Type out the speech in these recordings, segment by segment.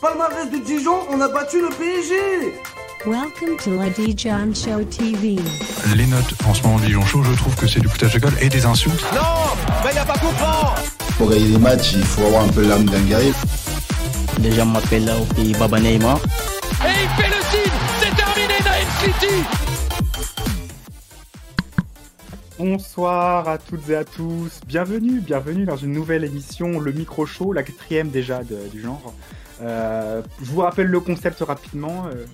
Palmarès de Dijon, on a battu le PSG Welcome to la Dijon Show TV. Les notes en ce moment de Dijon Show, je trouve que c'est du foutage de gueule et des insultes. Non Mais y a pas comprend Pour gagner des matchs, il faut avoir un peu l'âme d'un guerrier. Les gens m'appellent là au pays Baba Neymar. Et il fait le signe C'est terminé Naïm City Bonsoir à toutes et à tous, bienvenue, bienvenue dans une nouvelle émission, le micro show, la quatrième déjà du genre. Euh, je vous rappelle le concept rapidement, euh,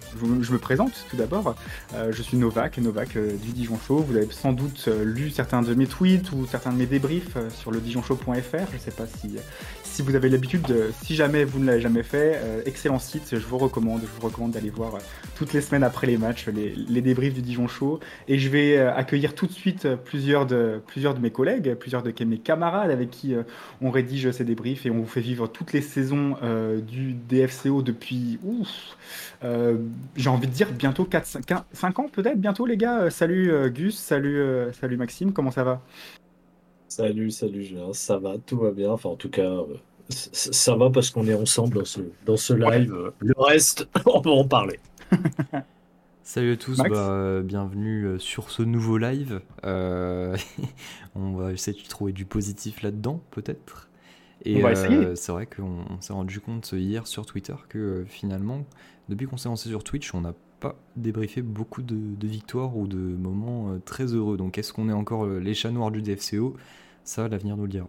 je, me présente tout d'abord, Euh, je suis Novak, Novak du Dijon Show, vous avez sans doute lu certains de mes tweets ou certains de mes débriefs sur le dijonshow.fr, je ne sais pas si, si vous avez l'habitude, de- si jamais vous ne l'avez jamais fait, euh, excellent site, je vous recommande, je vous recommande d'aller voir euh, toutes les semaines après les matchs les, les débriefs du Dijon Show. Et je vais euh, accueillir tout de suite plusieurs de, plusieurs de mes collègues, plusieurs de mes camarades avec qui on rédige ces débriefs et on vous fait vivre toutes les saisons du DFCO depuis, j'ai envie de dire bientôt 4, 5, 5 ans peut-être, bientôt les gars. Salut Gus, salut, salut Maxime, comment ça va? Salut, salut Julien, ça va, tout va bien. Enfin, en tout cas, euh, ça va parce qu'on est ensemble dans ce, dans ce live. Le reste, on peut en parler. Salut à tous, bah, euh, bienvenue euh, sur ce nouveau live. Euh, on va essayer de trouver du positif là-dedans, peut-être. Et On va euh, essayer. c'est vrai qu'on on s'est rendu compte hier sur Twitter que finalement, depuis qu'on s'est lancé sur Twitch, on n'a pas débriefé beaucoup de, de victoires ou de moments très heureux. Donc est-ce qu'on est encore les chats noirs du DFCO Ça, l'avenir nous le dira.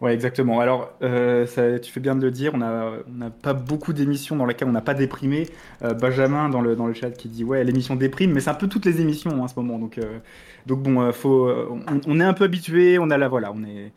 Ouais, exactement. Alors, euh, tu fais bien de le dire, on n'a on n'a pas beaucoup d'émissions dans lesquelles on n'a pas déprimé. Euh, Benjamin dans le, dans le chat qui dit ouais, l'émission déprime, mais c'est un peu toutes les émissions hein, en ce moment. Donc, euh, donc bon, faut, on, est un peu habitué, on a la voilà, on est,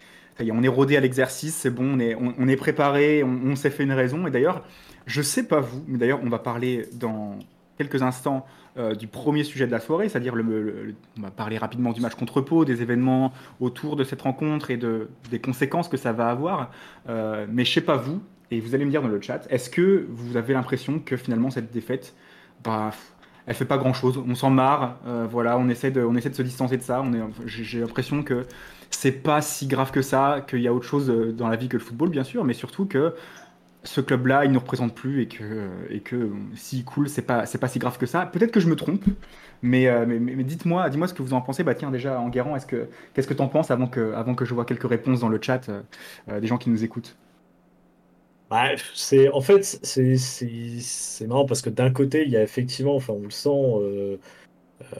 on est rodé à l'exercice, c'est bon, on est, on, est préparé, on, on s'est fait une raison. Et d'ailleurs, je sais pas vous, mais d'ailleurs, on va parler dans quelques instants euh, du premier sujet de la soirée, c'est-à-dire le, on va parler rapidement du match contre Pau, des événements autour de cette rencontre et de, des conséquences que ça va avoir. Euh, mais je sais pas vous, et vous allez me dire dans le chat, est-ce que vous avez l'impression que finalement cette défaite, bah, elle fait pas grand-chose, on s'en marre, euh, voilà, on essaie de, on essaie de se distancer de ça. J'ai l'impression que c'est pas si grave que ça, qu'il y a autre chose dans la vie que le football, bien sûr, mais surtout que ce club-là, il ne nous représente plus et que, et que s'il coule, c'est pas, pas si grave que ça. Peut-être que je me trompe, mais, euh, mais, mais- mais dites-moi, dis-moi ce que vous en pensez. Bah tiens, déjà, Enguerrand, est-ce que, qu'est-ce que tu en penses avant que, avant que je vois quelques réponses dans le chat euh, euh, des gens qui nous écoutent? Ouais, c'est, en fait, c'est, marrant parce que d'un côté, il y a effectivement, enfin, on le sent,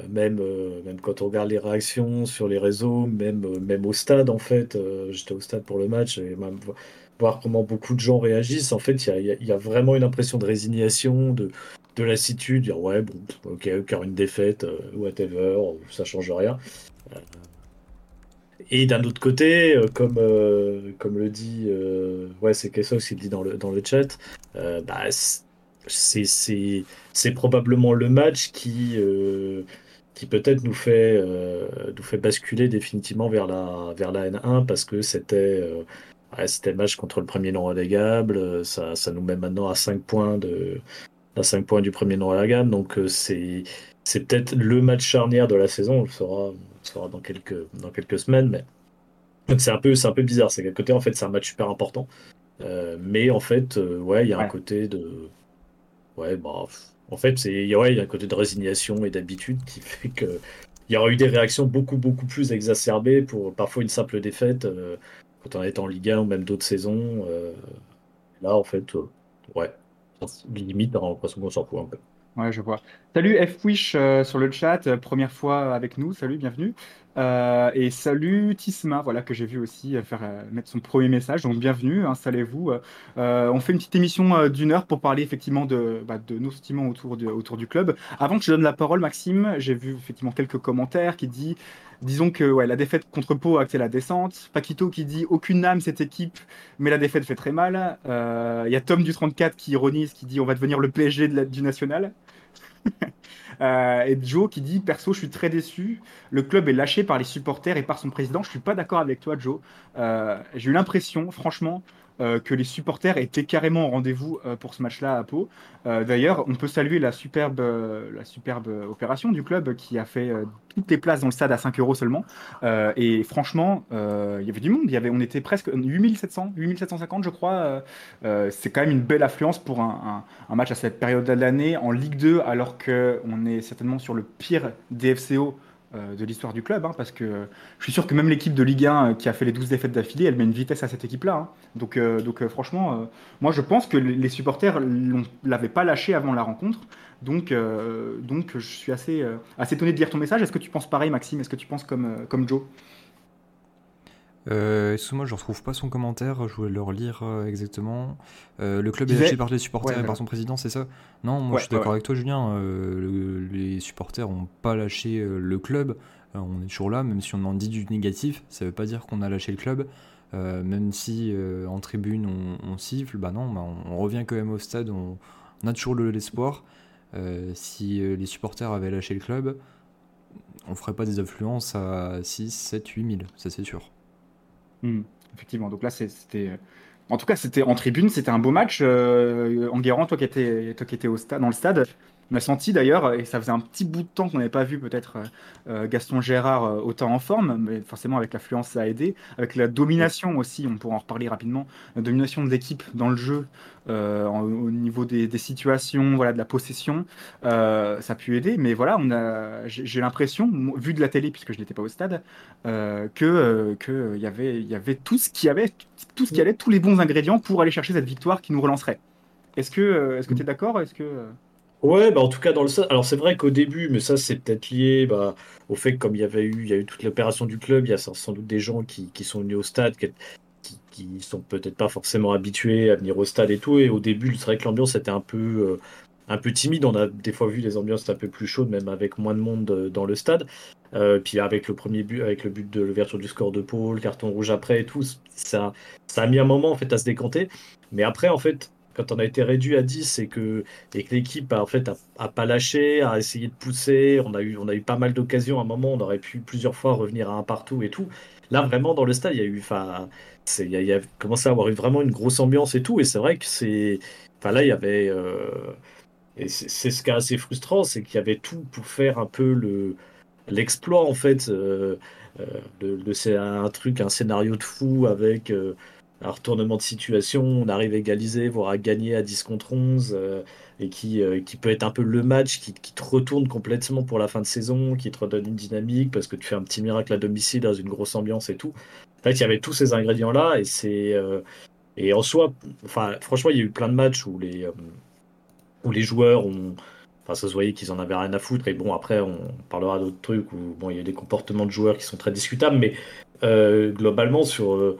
même, même quand on regarde les réactions sur les réseaux, même, même au stade, en fait, j'étais au stade pour le match et voir comment beaucoup de gens réagissent, en fait, il y a, vraiment une impression de résignation, de, de lassitude, dire ouais, bon, ok, car une défaite, euh, whatever, ça change rien. Euh, Et d'un autre côté, euh, comme, comme le dit, euh, ouais, c'est Kessox qui le dit dans le, dans le chat, euh, bah, c'est, probablement le match qui, qui peut-être nous fait, nous fait basculer définitivement vers la, vers la N1 parce que c'était, ouais, c'était le match contre le premier non relégable. euh, Ça, ça nous met maintenant à 5 points, de, à 5 points du premier non relégable. Donc, euh, c'est, c'est peut-être le match charnière de la saison. On le saura, on le saura dans, quelques, dans quelques semaines. Mais... Donc, c'est un, peu, c'est un peu bizarre. C'est qu'à côté, en fait, c'est un match super important. Euh, mais en fait, euh, ouais, il y a un côté de. Ouais, bah. En fait, c'est, ouais, il y a un côté de résignation et d'habitude qui fait que. Il y aura eu des réactions beaucoup, beaucoup plus exacerbées pour parfois une simple défaite euh, quand on est en Ligue 1 ou même d'autres saisons. euh, là, en fait, euh, ouais. Limite, on a l'impression qu'on s'en fout un peu. Ouais, je vois. Salut Fwish euh, sur le chat, euh, première fois avec nous, salut, bienvenue. Et salut Tisma, voilà, que j'ai vu aussi faire mettre son premier message, donc bienvenue, installez-vous. On fait une petite émission d'une heure pour parler effectivement de, bah, nos sentiments autour, autour du club. Avant que je donne la parole, Maxime, j'ai vu effectivement quelques commentaires qui disent, disons que ouais, la défaite contre Pau a acté la descente. Paquito qui dit aucune âme cette équipe, mais la défaite fait très mal. Euh, Il y a Tom du 34 qui ironise, qui dit on va devenir le PSG du national. Euh, et Joe qui dit perso je suis très déçu le club est lâché par les supporters et par son président je suis pas d'accord avec toi Joe Euh, j'ai eu l'impression franchement euh, que les supporters étaient carrément au rendez-vous euh, pour ce match-là à Pau. Euh, D'ailleurs, on peut saluer la superbe, la superbe opération du club qui a fait toutes les places dans le stade à 5 euros seulement. Et franchement, il y avait du monde. Y avait, on était presque 8700, 8750, je crois. C'est quand même une belle affluence pour un, un- match à cette période de l'année en Ligue 2, alors qu'on est certainement sur le pire DFCO de l'histoire du club, hein, parce que je suis sûr que même l'équipe de Ligue 1 euh, qui a fait les 12 défaites d'affilée, elle met une vitesse à cette équipe-là. hein. Donc, euh, euh, franchement, euh, moi je pense que les supporters l'ont- l'avaient pas lâché avant la rencontre. Donc, euh, donc je suis assez, euh, assez étonné de lire ton message. Est-ce que tu penses pareil, Maxime? Est-ce que tu penses euh, comme Joe? Euh, excuse-moi, je retrouve pas son commentaire, je voulais le relire euh, exactement. Euh, le club est lâché par les supporters Ouais, et par son président, c'est ça? Non, moi Ouais, je suis d'accord ouais, avec toi, Julien. euh, le- les supporters ont pas lâché le club. On est toujours là, même si on en dit du négatif, ça veut pas dire qu'on a lâché le club. Même si en tribune on, on siffle, bah non, bah, on, on revient quand même au stade, on, on a toujours le- l'espoir. Si les supporters avaient lâché le club, on ferait pas des affluences à 6, 7, 8 000, ça c'est sûr. Hmm, effectivement. Donc là, c'était. euh, En tout cas, c'était en tribune, c'était un beau match. Euh, Enguerrand, toi qui étais, toi qui étais au stade, dans le stade, on a senti d'ailleurs, et ça faisait un petit bout de temps qu'on n'avait pas vu peut-être euh, euh, Gaston Gérard euh, autant en forme, mais forcément avec l'affluence ça a aidé, avec la domination aussi, on pourra en reparler rapidement, la domination de l'équipe dans le jeu, euh, au niveau des, des situations, voilà, de la possession, euh, ça a pu aider. Mais voilà, on a, j'ai l'impression, vu de la télé puisque je n'étais pas au stade, euh, que euh, y avait il y avait tout ce qui avait tout ce qui allait tous les bons ingrédients pour aller chercher cette victoire qui nous relancerait. Est-ce que est-ce que tu es d'accord? Est-ce que Ouais, bah en tout cas dans le. Alors c'est vrai qu'au début, mais ça c'est peut-être lié bah, au fait que comme il y avait eu, il y a eu toute l'opération du club, il y a sans doute des gens qui, qui sont venus au stade, qui, qui, qui sont peut-être pas forcément habitués à venir au stade et tout. Et au début, c'est vrai que l'ambiance était un peu, euh, un peu timide. On a des fois vu des ambiances un peu plus chaudes, même avec moins de monde euh, dans le stade. Euh, puis avec le premier but, avec le but de l'ouverture du score de Paul, carton rouge après et tout, ça, ça a mis un moment en fait à se décanter. Mais après, en fait, quand on a été réduit à 10 et que, et que l'équipe a, en fait, a, pas lâché, a essayé de pousser, on a eu, on a eu pas mal d'occasions. À un moment, on aurait pu plusieurs fois revenir à un partout et tout. Là, vraiment, dans le stade, il y a eu, enfin, il y a, commencé à avoir eu vraiment une grosse ambiance et tout. Et c'est vrai que c'est, enfin, là, il y avait, euh, et c'est ce qui est assez frustrant, c'est qu'il y avait tout pour faire un peu le, l'exploit, en fait, euh, euh, c'est un truc, un scénario de fou avec, euh, un retournement de situation, on arrive à égaliser, voire à gagner à 10 contre 11, euh, et qui, euh, qui peut être un peu le match qui, qui te retourne complètement pour la fin de saison, qui te redonne une dynamique, parce que tu fais un petit miracle à domicile dans une grosse ambiance et tout. En fait, il y avait tous ces ingrédients-là, et c'est... euh, et en soi, enfin, franchement, il y a eu plein de matchs où les, où les joueurs ont... Enfin, ça se voyait qu'ils en avaient rien à foutre, et bon, après, on parlera d'autres trucs où, bon, il y a des comportements de joueurs qui sont très discutables, mais globalement, sur...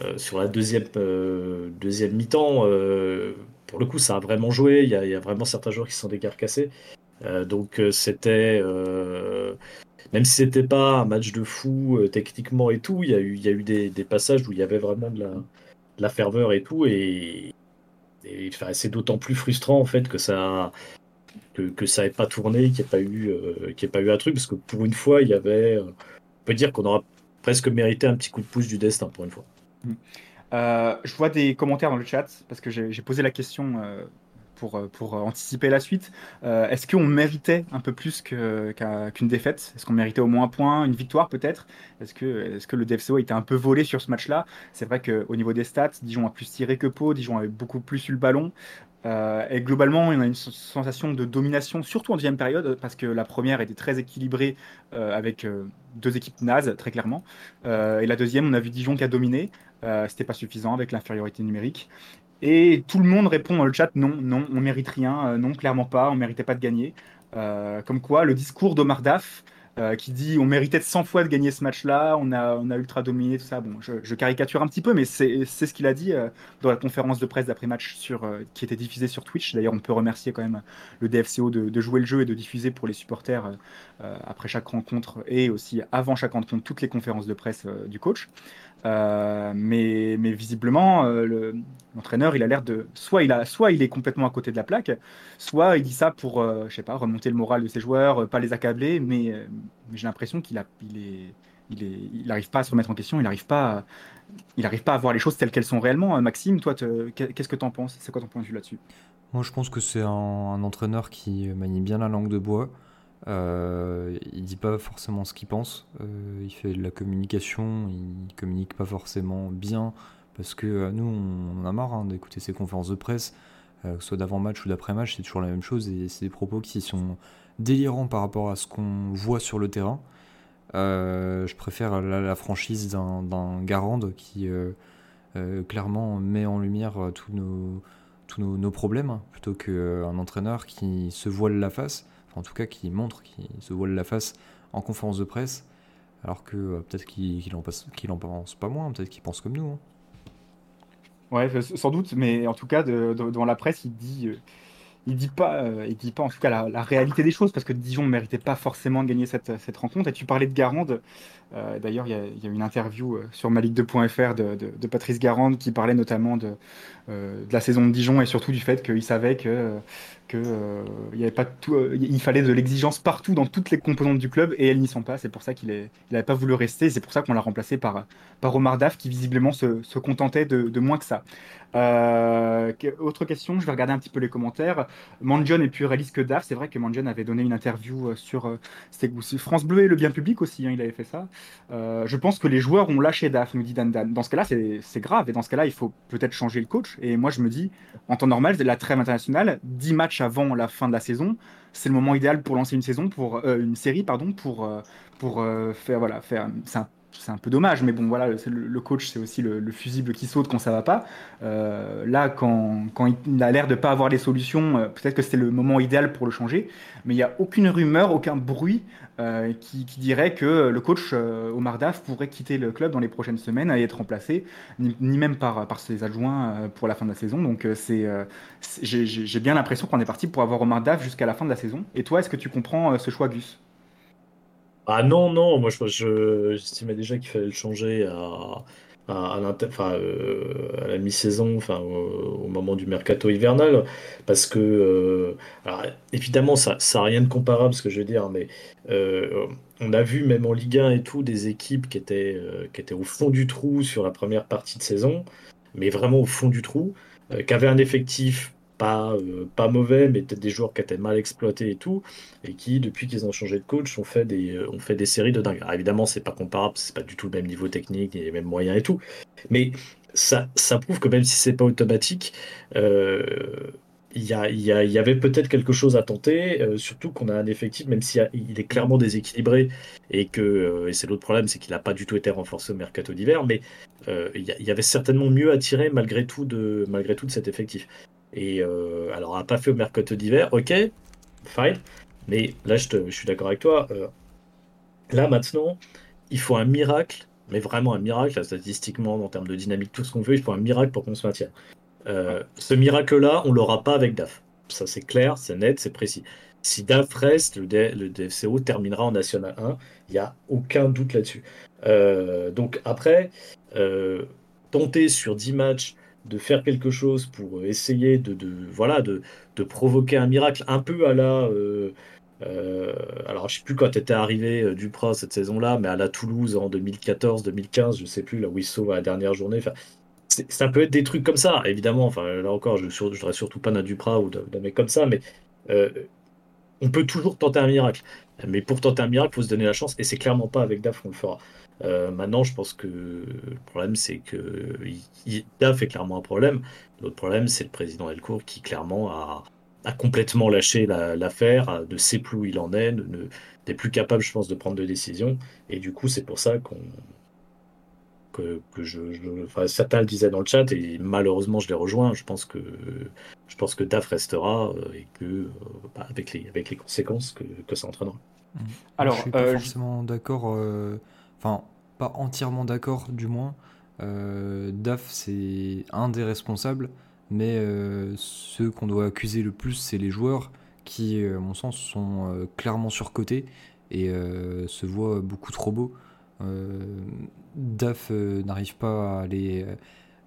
euh, sur la deuxième, euh, deuxième mi-temps, euh, pour le coup, ça a vraiment joué. Il y a, vraiment certains joueurs qui sont décarcassés. Donc, c'était. même si c'était pas un match de fou techniquement et tout, il y a eu, y a eu des, passages où il y avait vraiment de la, la ferveur et tout. Et, c'est d'autant plus frustrant en fait que ça que, ça n'ait pas tourné, qu'il n'y ait pas eu qu'il y ait pas eu un truc, parce que pour une fois, il y avait. on peut dire qu'on aura presque mérité un petit coup de pouce du destin pour une fois. Euh, je vois des commentaires dans le chat parce que j'ai posé la question euh, pour, euh, pour anticiper la suite. Est-ce qu'on méritait un peu plus qu'une défaite? Est-ce qu'on méritait au moins un point, une victoire peut-être? Est-ce que, le DFCO été un peu volé sur ce match-là? C'est vrai qu'au niveau des stats, Dijon a plus tiré que Pau, Dijon avait beaucoup plus eu le ballon. Et globalement, on a une sens- sensation de domination, surtout en deuxième période, parce que la première était très équilibrée avec deux équipes nazes, très clairement. Et la deuxième, on a vu Dijon qui a dominé. Euh, c'était pas suffisant avec l'infériorité numérique. Et tout le monde répond dans le chat non, non, on mérite rien, euh, non, clairement pas, on méritait pas de gagner. Euh, comme quoi, le discours d'Omar Daf, qui dit on méritait de 100 fois de gagner ce match-là, on a, on a ultra dominé, tout ça. Bon, je, caricature un petit peu, mais c'est ce qu'il a dit dans la conférence de presse d'après-match qui était diffusée sur Twitch. D'ailleurs, on peut remercier quand même le DFCO de, jouer le jeu et de diffuser pour les supporters après chaque rencontre et aussi avant chaque rencontre toutes les conférences de presse du coach. Euh, mais, mais visiblement, euh, le- l'entraîneur, il a l'air de soit il a, soit il est complètement à côté de la plaque, soit il dit ça pour, euh, je sais pas, remonter le moral de ses joueurs, euh, pas les accabler. Mais, j'ai l'impression qu'il a, il est, il n'arrive pas à se remettre en question, il n'arrive pas, à, il arrive pas à voir les choses telles qu'elles sont réellement. Maxime, toi, qu'est-ce que tu en penses? C'est quoi ton point de vue là-dessus? Moi, je pense que c'est un, entraîneur qui manie bien la langue de bois. Euh, il dit pas forcément ce qu'il pense. Euh, il fait de la communication, il communique pas forcément bien parce que euh, nous, on, a marre hein, d'écouter ses conférences de presse, que ce soit d'avant-match ou d'après-match, c'est toujours la même chose et c'est des propos qui sont délirants par rapport à ce qu'on voit sur le terrain. je préfère la, franchise d'un Garande qui clairement met en lumière tous nos, tous nos, problèmes hein, plutôt qu'un entraîneur qui se voile la face en tout cas qui montre, qui se voile la face en conférence de presse, alors que euh, peut-être qu'il n'en en pense pas moins, peut-être qu'il pense comme nous. Hein. Ouais, sans doute, mais en tout cas, devant la presse, il dit, euh, il dit pas, euh, il dit pas en tout cas la, réalité des choses, parce que Dijon ne méritait pas forcément de gagner cette, cette rencontre. Et tu parlais de Garande, d'ailleurs, il y, a une interview sur malique2.fr de, Patrice Garande qui parlait notamment de, la saison de Dijon et surtout du fait qu'il savait que que euh, y avait pas tout, euh, il fallait de l'exigence partout dans toutes les composantes du club et elles n'y sont pas. C'est pour ça qu'il n'avait pas voulu rester. C'est pour ça qu'on l'a remplacé par par Omar Daf qui visiblement se, contentait de, moins que ça. Euh, autre question, je vais regarder un petit peu les commentaires. Manjon est plus réaliste que Daf. C'est vrai que Manjon avait donné une interview sur, France Bleu et le bien public aussi. Hein, il avait fait ça. je pense que les joueurs ont lâché Daf, nous dit Dan Dan. Dans ce cas-là, c'est grave et dans ce cas-là, il faut peut-être changer le coach. Et moi, je me dis, en temps normal, la trêve internationale, 10 matchs avant la fin de la saison, c'est le moment idéal pour lancer une saison, pour euh, une série, pardon, pour euh, pour euh, faire voilà faire. C'est peu dommage, mais bon voilà, le, coach c'est aussi le, fusible qui saute quand ça va pas. là, quand, il a l'air de pas avoir les solutions, peut-être que c'est le moment idéal pour le changer. Mais il n'y a aucune rumeur, aucun bruit qui, qui, dirait que le coach Omar Daf pourrait quitter le club dans les prochaines semaines et être remplacé, ni, même par, ses adjoints pour la fin de la saison. Donc c'est j'ai bien l'impression qu'on est parti pour avoir Omar Daf jusqu'à la fin de la saison. Et toi, est-ce que tu comprends euh, ce choix, Gus? Ah non, non, moi j'estimais déjà qu'il fallait le changer à, à, euh, la mi-saison, enfin, au, moment du mercato hivernal, parce que, euh, évidemment, ça n'a rien de comparable, ce que je veux dire, mais on a vu même en Ligue 1 et tout des équipes qui étaient, qui étaient au fond du trou sur la première partie de saison, mais vraiment au fond du trou. Euh, qui avait un effectif pas, euh, pas mauvais, mais peut-être des joueurs qui étaient mal exploités et tout, et qui, depuis qu'ils ont changé de coach, ont fait des, euh, ont fait des séries de dingue. Alors évidemment, c'est pas comparable, c'est pas du tout le même niveau technique, les mêmes moyens et tout, mais ça, ça prouve que même si c'est pas automatique, il y, a, il, y a, il y, avait peut-être quelque chose à tenter, surtout qu'on a un effectif, même s'il il est clairement déséquilibré, et que et c'est l'autre problème, c'est qu'il n'a pas du tout été renforcé au mercato d'hiver, mais euh, il y, avait certainement mieux à tirer malgré tout de, malgré tout de cet effectif. Et euh, alors, on n'a pas fait au mercato d'hiver, ok, fine, mais là, je, suis d'accord avec toi. Euh, là, maintenant, il faut un miracle, mais vraiment un miracle, statistiquement, en termes de dynamique, tout ce qu'on veut, il faut un miracle pour qu'on se maintienne. ce miracle-là, on l'aura pas avec DAF. Ça, c'est clair, c'est net, c'est précis. Si DAF reste, le, le DFCO terminera en National 1. Il n'y a aucun doute là-dessus. donc après, euh, tenter sur 10 matchs de faire quelque chose pour essayer de, voilà, de, de, provoquer un miracle un peu à la. Euh, euh, alors, je sais plus quand était arrivé Duprat cette saison-là, mais à la Toulouse en 2014-2015, je sais plus, là où il sauve à la dernière journée. Ça peut être des trucs comme ça, évidemment. Là encore, je ne voudrais surtout pas d'un Duprat ou d'un mec comme ça, mais on peut toujours tenter un miracle. Mais pour tenter un miracle, faut se donner la chance, et c'est clairement pas avec DAF qu'on le fera. Euh, maintenant, je pense que le problème, c'est que DAF est clairement un problème. L'autre problème, c'est le président Elcourt qui clairement a, complètement lâché l'affaire, ne sait plus où il en est, n'est plus capable, je pense, de prendre de décisions. Et du coup, c'est pour ça qu'on que, je, certains le disaient dans le chat et malheureusement je les rejoins. Je pense que je pense que DAF restera euh, et que euh, bah, avec les avec les conséquences que, que ça entraînera. Mmh. Alors, je suis pas forcément d'accord. Enfin, entièrement d'accord du moins. Euh, DAF, c'est un des responsables, mais euh, ceux qu'on doit accuser le plus, c'est les joueurs qui, euh, à mon sens, sont clairement surcotés et se voient beaucoup trop beaux. DAF n'arrive pas à les,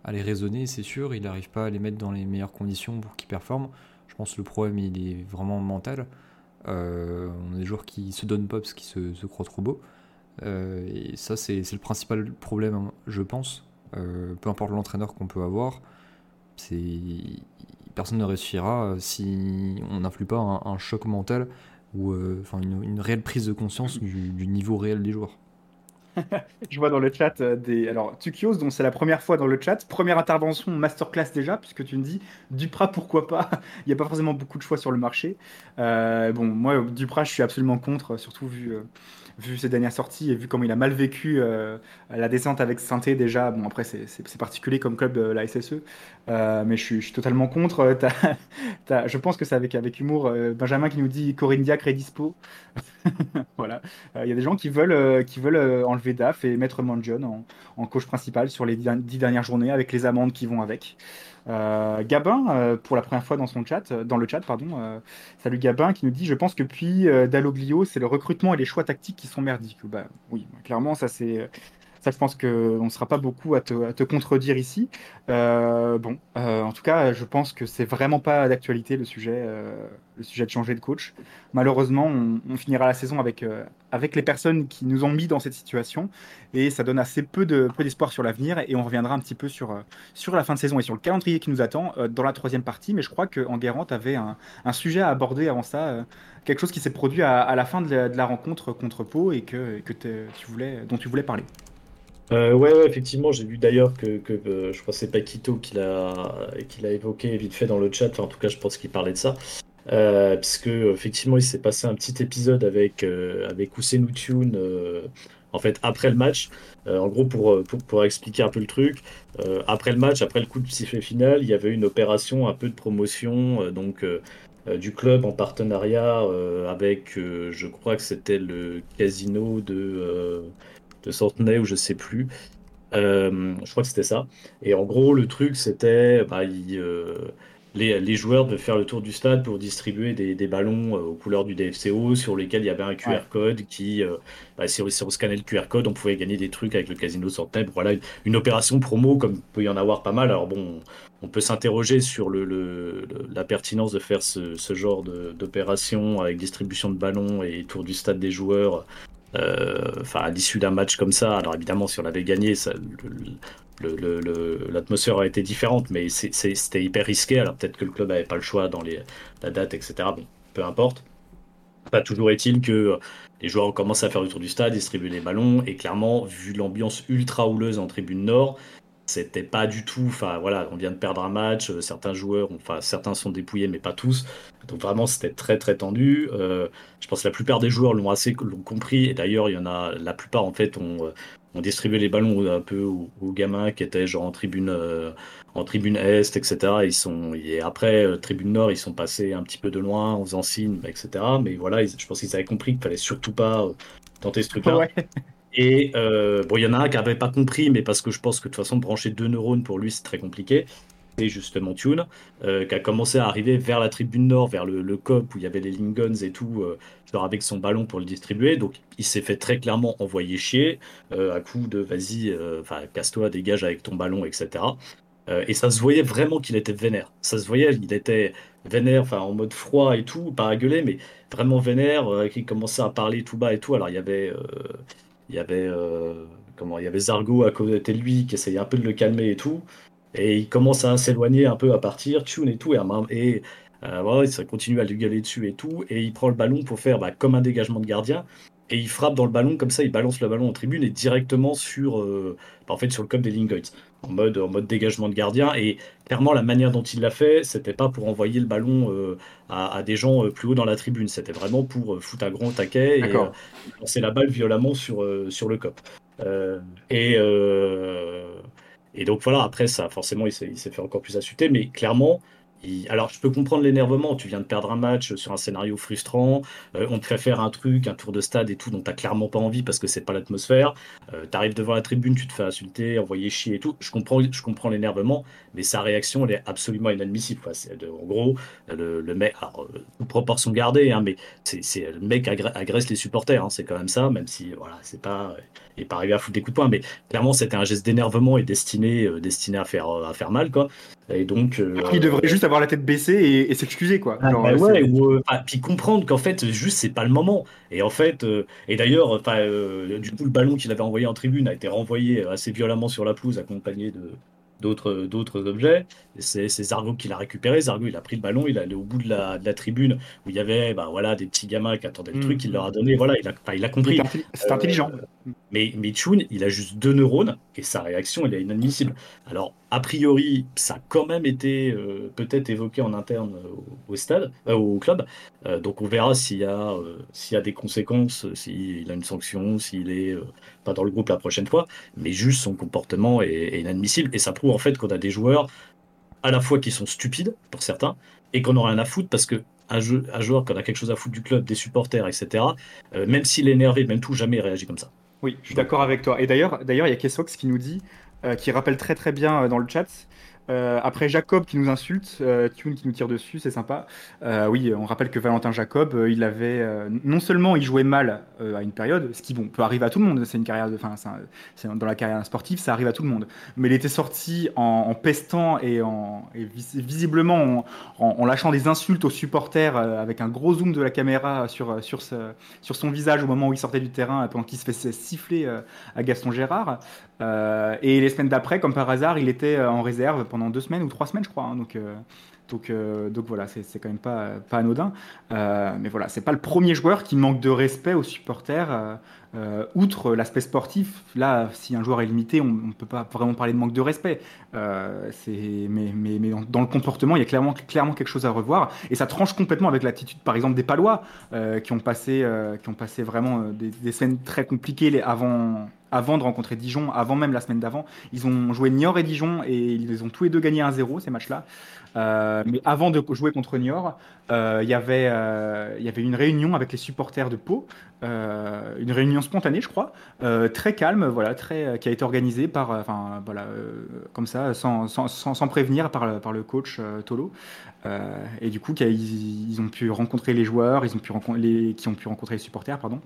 à les raisonner, c'est sûr, il n'arrive pas à les mettre dans les meilleures conditions pour qu'ils performent. Je pense que le problème, il est vraiment mental. on a des joueurs qui se donnent pas parce qu'ils se croient trop beaux. Euh, et ça, c'est le principal problème, hein, je pense. Euh, peu importe l'entraîneur qu'on peut avoir, personne ne réussira euh, si on n'influe pas un, choc mental ou enfin une, réelle prise de conscience du, niveau réel des joueurs. Je vois dans le chat des. Alors, Tukios, dont c'est la première fois dans le chat, première intervention masterclass déjà, puisque tu me dis Duprat, pourquoi pas? Il n'y a pas forcément beaucoup de choix sur le marché. Bon, moi, Duprat, je suis absolument contre, surtout vu, vu ses dernières sorties et vu comment il a mal vécu euh, la descente avec Sainté déjà. Bon, après, c'est particulier comme club, euh, la SSE, euh, mais je suis, totalement contre. Euh, t'as- je pense que c'est avec, humour. Benjamin qui nous dit Corinne Diacre est dispo. Voilà. Il y a des gens qui veulent, qui enlever DAF et mettre Manjon en, en coach principal sur les dix dernières journées avec les amendes qui vont avec. Euh, Gabin, euh, pour la première fois dans son chat, euh, dans le chat, pardon, salut Gabin qui nous dit Je pense que puis Dalloglio, c'est le recrutement et les choix tactiques qui sont merdiques. Bah oui, clairement, ça c'est. Ça, je pense qu'on ne sera pas beaucoup à te, contredire ici. Euh, bon, euh, en tout cas, je pense que c'est vraiment pas d'actualité le sujet, euh, le sujet de changer de coach. Malheureusement, on, finira la saison avec, avec les personnes qui nous ont mis dans cette situation et ça donne assez peu de peu d'espoir sur l'avenir et on reviendra un petit peu sur, sur la fin de saison et sur le calendrier qui nous attend dans la troisième partie. Mais je crois qu'en Guérant, tu avais un, sujet à aborder avant ça, quelque chose qui s'est produit à, la fin de la, rencontre contre Pau et que, que tu voulais, dont tu voulais parler. Euh, ouais, ouais, effectivement, j'ai vu d'ailleurs que, euh, je crois que c'est Paquito qui l'a qui l'a évoqué vite fait dans le chat. En tout cas, je pense qu'il parlait de ça. Euh, puisque effectivement, il s'est passé un petit épisode avec euh, avec euh, en fait après le match. En gros, pour, pour pour expliquer un peu le truc, après le match, après le coup de sifflet final, il y avait une opération un peu de promotion, donc du club en partenariat avec, je crois que c'était le casino de de Centenay ou je sais plus. Euh, je crois que c'était ça. Et en gros, le truc, c'était bah, euh, les, les joueurs devaient faire le tour du stade pour distribuer des, des ballons euh, aux couleurs du DFCO sur lesquels il y avait un QR Ouais. code qui, bah, si, on- si on scannait le QR code, on pouvait gagner des trucs avec le casino Centenay. Voilà, une, une opération promo comme il peut y en avoir pas mal. Alors bon, on peut s'interroger sur le, le- le- la pertinence de faire ce, ce genre d'opération avec distribution de ballons et tour du stade des joueurs enfin à l'issue d'un match comme ça. Alors évidemment, si on avait gagné, l'atmosphère aurait été différente, mais c'était hyper risqué. Alors peut-être que le club n'avait pas le choix dans la date, etc. Bon, peu importe. Pas toujours est-il que euh, les joueurs commencé à faire le tour du stade, distribuer les ballons, et clairement, vu l'ambiance ultra houleuse en tribune nord, c'était pas du tout. Enfin voilà, on vient de perdre un match, euh, certains joueurs, enfin certains sont dépouillés, mais pas tous. Donc vraiment, c'était très très tendu. Euh, je pense que la plupart des joueurs l'ont assez l'ont compris. Et d'ailleurs, il y en a la plupart en fait ont, euh, ont distribué les ballons un peu aux, gamins qui étaient genre en tribune en tribune est, etc. Ils sont et après tribune nord, ils sont passés un petit peu de loin en faisant etc. Mais voilà, je pense qu'ils avaient compris qu'il fallait surtout pas tenter ce truc-là. Ouais. Et euh, bon, il y en a un qui n'avait pas compris, mais parce que je pense que de toute façon, brancher deux neurones pour lui, c'est très compliqué. C'est justement Tune, euh, qui a commencé à arriver vers la tribune nord, vers le, COP où il y avait les Linguns et tout, euh, genre avec son ballon pour le distribuer. Donc il s'est fait très clairement envoyer chier, euh, à coup de vas-y, casse-toi, dégage avec ton ballon, etc. Et ça se voyait vraiment qu'il était vénère. Ça se voyait, il était vénère, enfin en mode froid et tout, pas à gueuler, mais vraiment vénère, qui commençait à parler tout bas et tout. Alors il y avait, il y avait, euh, comment, il avait Zargo à côté de lui qui essayait un peu de le calmer et tout. Et il commence à s'éloigner un peu, à partir, Tune et tout, et, et euh, ça continue à lui gueuler dessus et tout. Et il prend le ballon pour faire bah, comme un dégagement de gardien. Et il frappe dans le ballon, comme ça, il balance le ballon en tribune et directement sur, euh, bah, sur le cop des Lingots, en mode, en mode dégagement de gardien. Et clairement, la manière dont il l'a fait, c'était pas pour envoyer le ballon euh, à, à des gens euh, plus haut dans la tribune, c'était vraiment pour euh, foutre un grand taquet et lancer la balle violemment sur, sur le cop. Et, et donc voilà, après ça, forcément, il s'est il s'est fait encore plus insulter, mais clairement, alors je peux comprendre l'énervement, tu viens de perdre un match sur un scénario frustrant, euh, on te fait faire un truc, un tour de stade et tout, dont t'as clairement pas envie parce que c'est pas l'atmosphère, euh, t'arrives devant la tribune, tu te fais insulter, envoyer chier et tout, je comprends, je comprends l'énervement, mais sa réaction, elle est absolument inadmissible. de- en gros, le, le mec, alors, euh, proportion gardée, hein, mais c'est le mec agresse, les supporters, hein, c'est quand même ça, même si voilà, c'est pas, il est pas arrivé à foutre des coups de poing, mais clairement c'était un geste d'énervement et destiné, euh, destiné à faire, à faire mal, quoi. Et donc, euh, Il devrait juste avoir avoir la tête baissée et, et s'excuser quoi. Ah, Genre, bah euh, ouais, c'est- ou, euh, puis comprendre qu'en fait, juste, c'est pas le moment. Et en fait, euh, et d'ailleurs, enfin, euh, du coup, le ballon qu'il avait envoyé en tribune a été renvoyé assez violemment sur la pelouse, accompagné de d'autres d'autres objets. C'est Zargo qui l'a récupéré. Zargo, il a pris le ballon, il est allé au bout de la, de la tribune où il y avait, bah voilà, des petits gamins qui attendaient le Mm. truc. Il leur a donné, voilà, il a, enfin, il a compris. C'est Euh, intelligent. Mais, mais Chun, il a juste deux neurones et sa réaction, elle est inadmissible. Alors, a priori, ça a quand même été euh, peut-être évoqué en interne euh, au, au stade, euh, au club. Donc, on verra s'il y, a, s'il y a des conséquences, s'il a une sanction, s'il est pas dans le groupe la prochaine fois. Mais juste, son comportement est, est inadmissible. Et ça prouve en fait qu'on a des joueurs à la fois qui sont stupides pour certains et qu'on n'a rien à foutre parce que un, jeu, un joueur qui en a quelque chose à foutre du club, des supporters, etc., euh, même s'il est énervé, même tout, jamais il réagit comme ça. Oui, je suis d'accord avec toi. Et d'ailleurs, d'ailleurs, il y a Kessox qui nous dit, euh, qui rappelle très très bien euh, dans le chat. Euh, après Jacob qui nous insulte, euh, Tune qui nous tire dessus, c'est sympa. Euh, oui, on rappelle que Valentin Jacob, euh, il avait non seulement il jouait mal à une période, ce qui bon peut arriver à tout le monde. C'est une carrière, de, enfin, dans la carrière sportive, ça arrive à tout le monde. Mais il était sorti en, pestant et en et vis- visiblement en, lâchant des insultes aux supporters avec un gros zoom de la caméra sur sur son visage au moment où il sortait du terrain pendant qu'il se fait siffler à Gaston Gérard. Et les semaines d'après, comme par hasard, il était en réserve pendant deux semaines ou trois semaines, je crois. hein. donc, euh, donc, euh, donc voilà, c'est quand même pas, pas anodin. Euh, mais voilà, c'est pas le premier joueur qui manque de respect aux supporters. outre l'aspect sportif, là, si un joueur est limité, on ne peut pas vraiment parler de manque de respect. Mais mais, mais dans, le comportement, il y a clairement, clairement quelque chose à revoir. Et ça tranche complètement avec l'attitude, par exemple, des Palois, qui, ont passé, qui ont passé vraiment des, semaines très compliquées avant, avant de rencontrer Dijon, avant même la semaine d'avant. Ils ont joué Niort et Dijon et ils ont tous les deux gagnés 1-0 ces matchs-là. Euh, mais avant de jouer contre Niort, euh, il y avait, euh, il y avait une réunion avec les supporters de Pau, euh, une réunion spontanée, je crois, très calme, voilà, très, qui a été organisée par, enfin, voilà, comme ça, sans, sans, sans, prévenir par, par le coach Tolo. Euh, et du coup, ils, ont pu rencontrer les joueurs, ils ont pu les, qui ont pu rencontrer les supporters, pardon,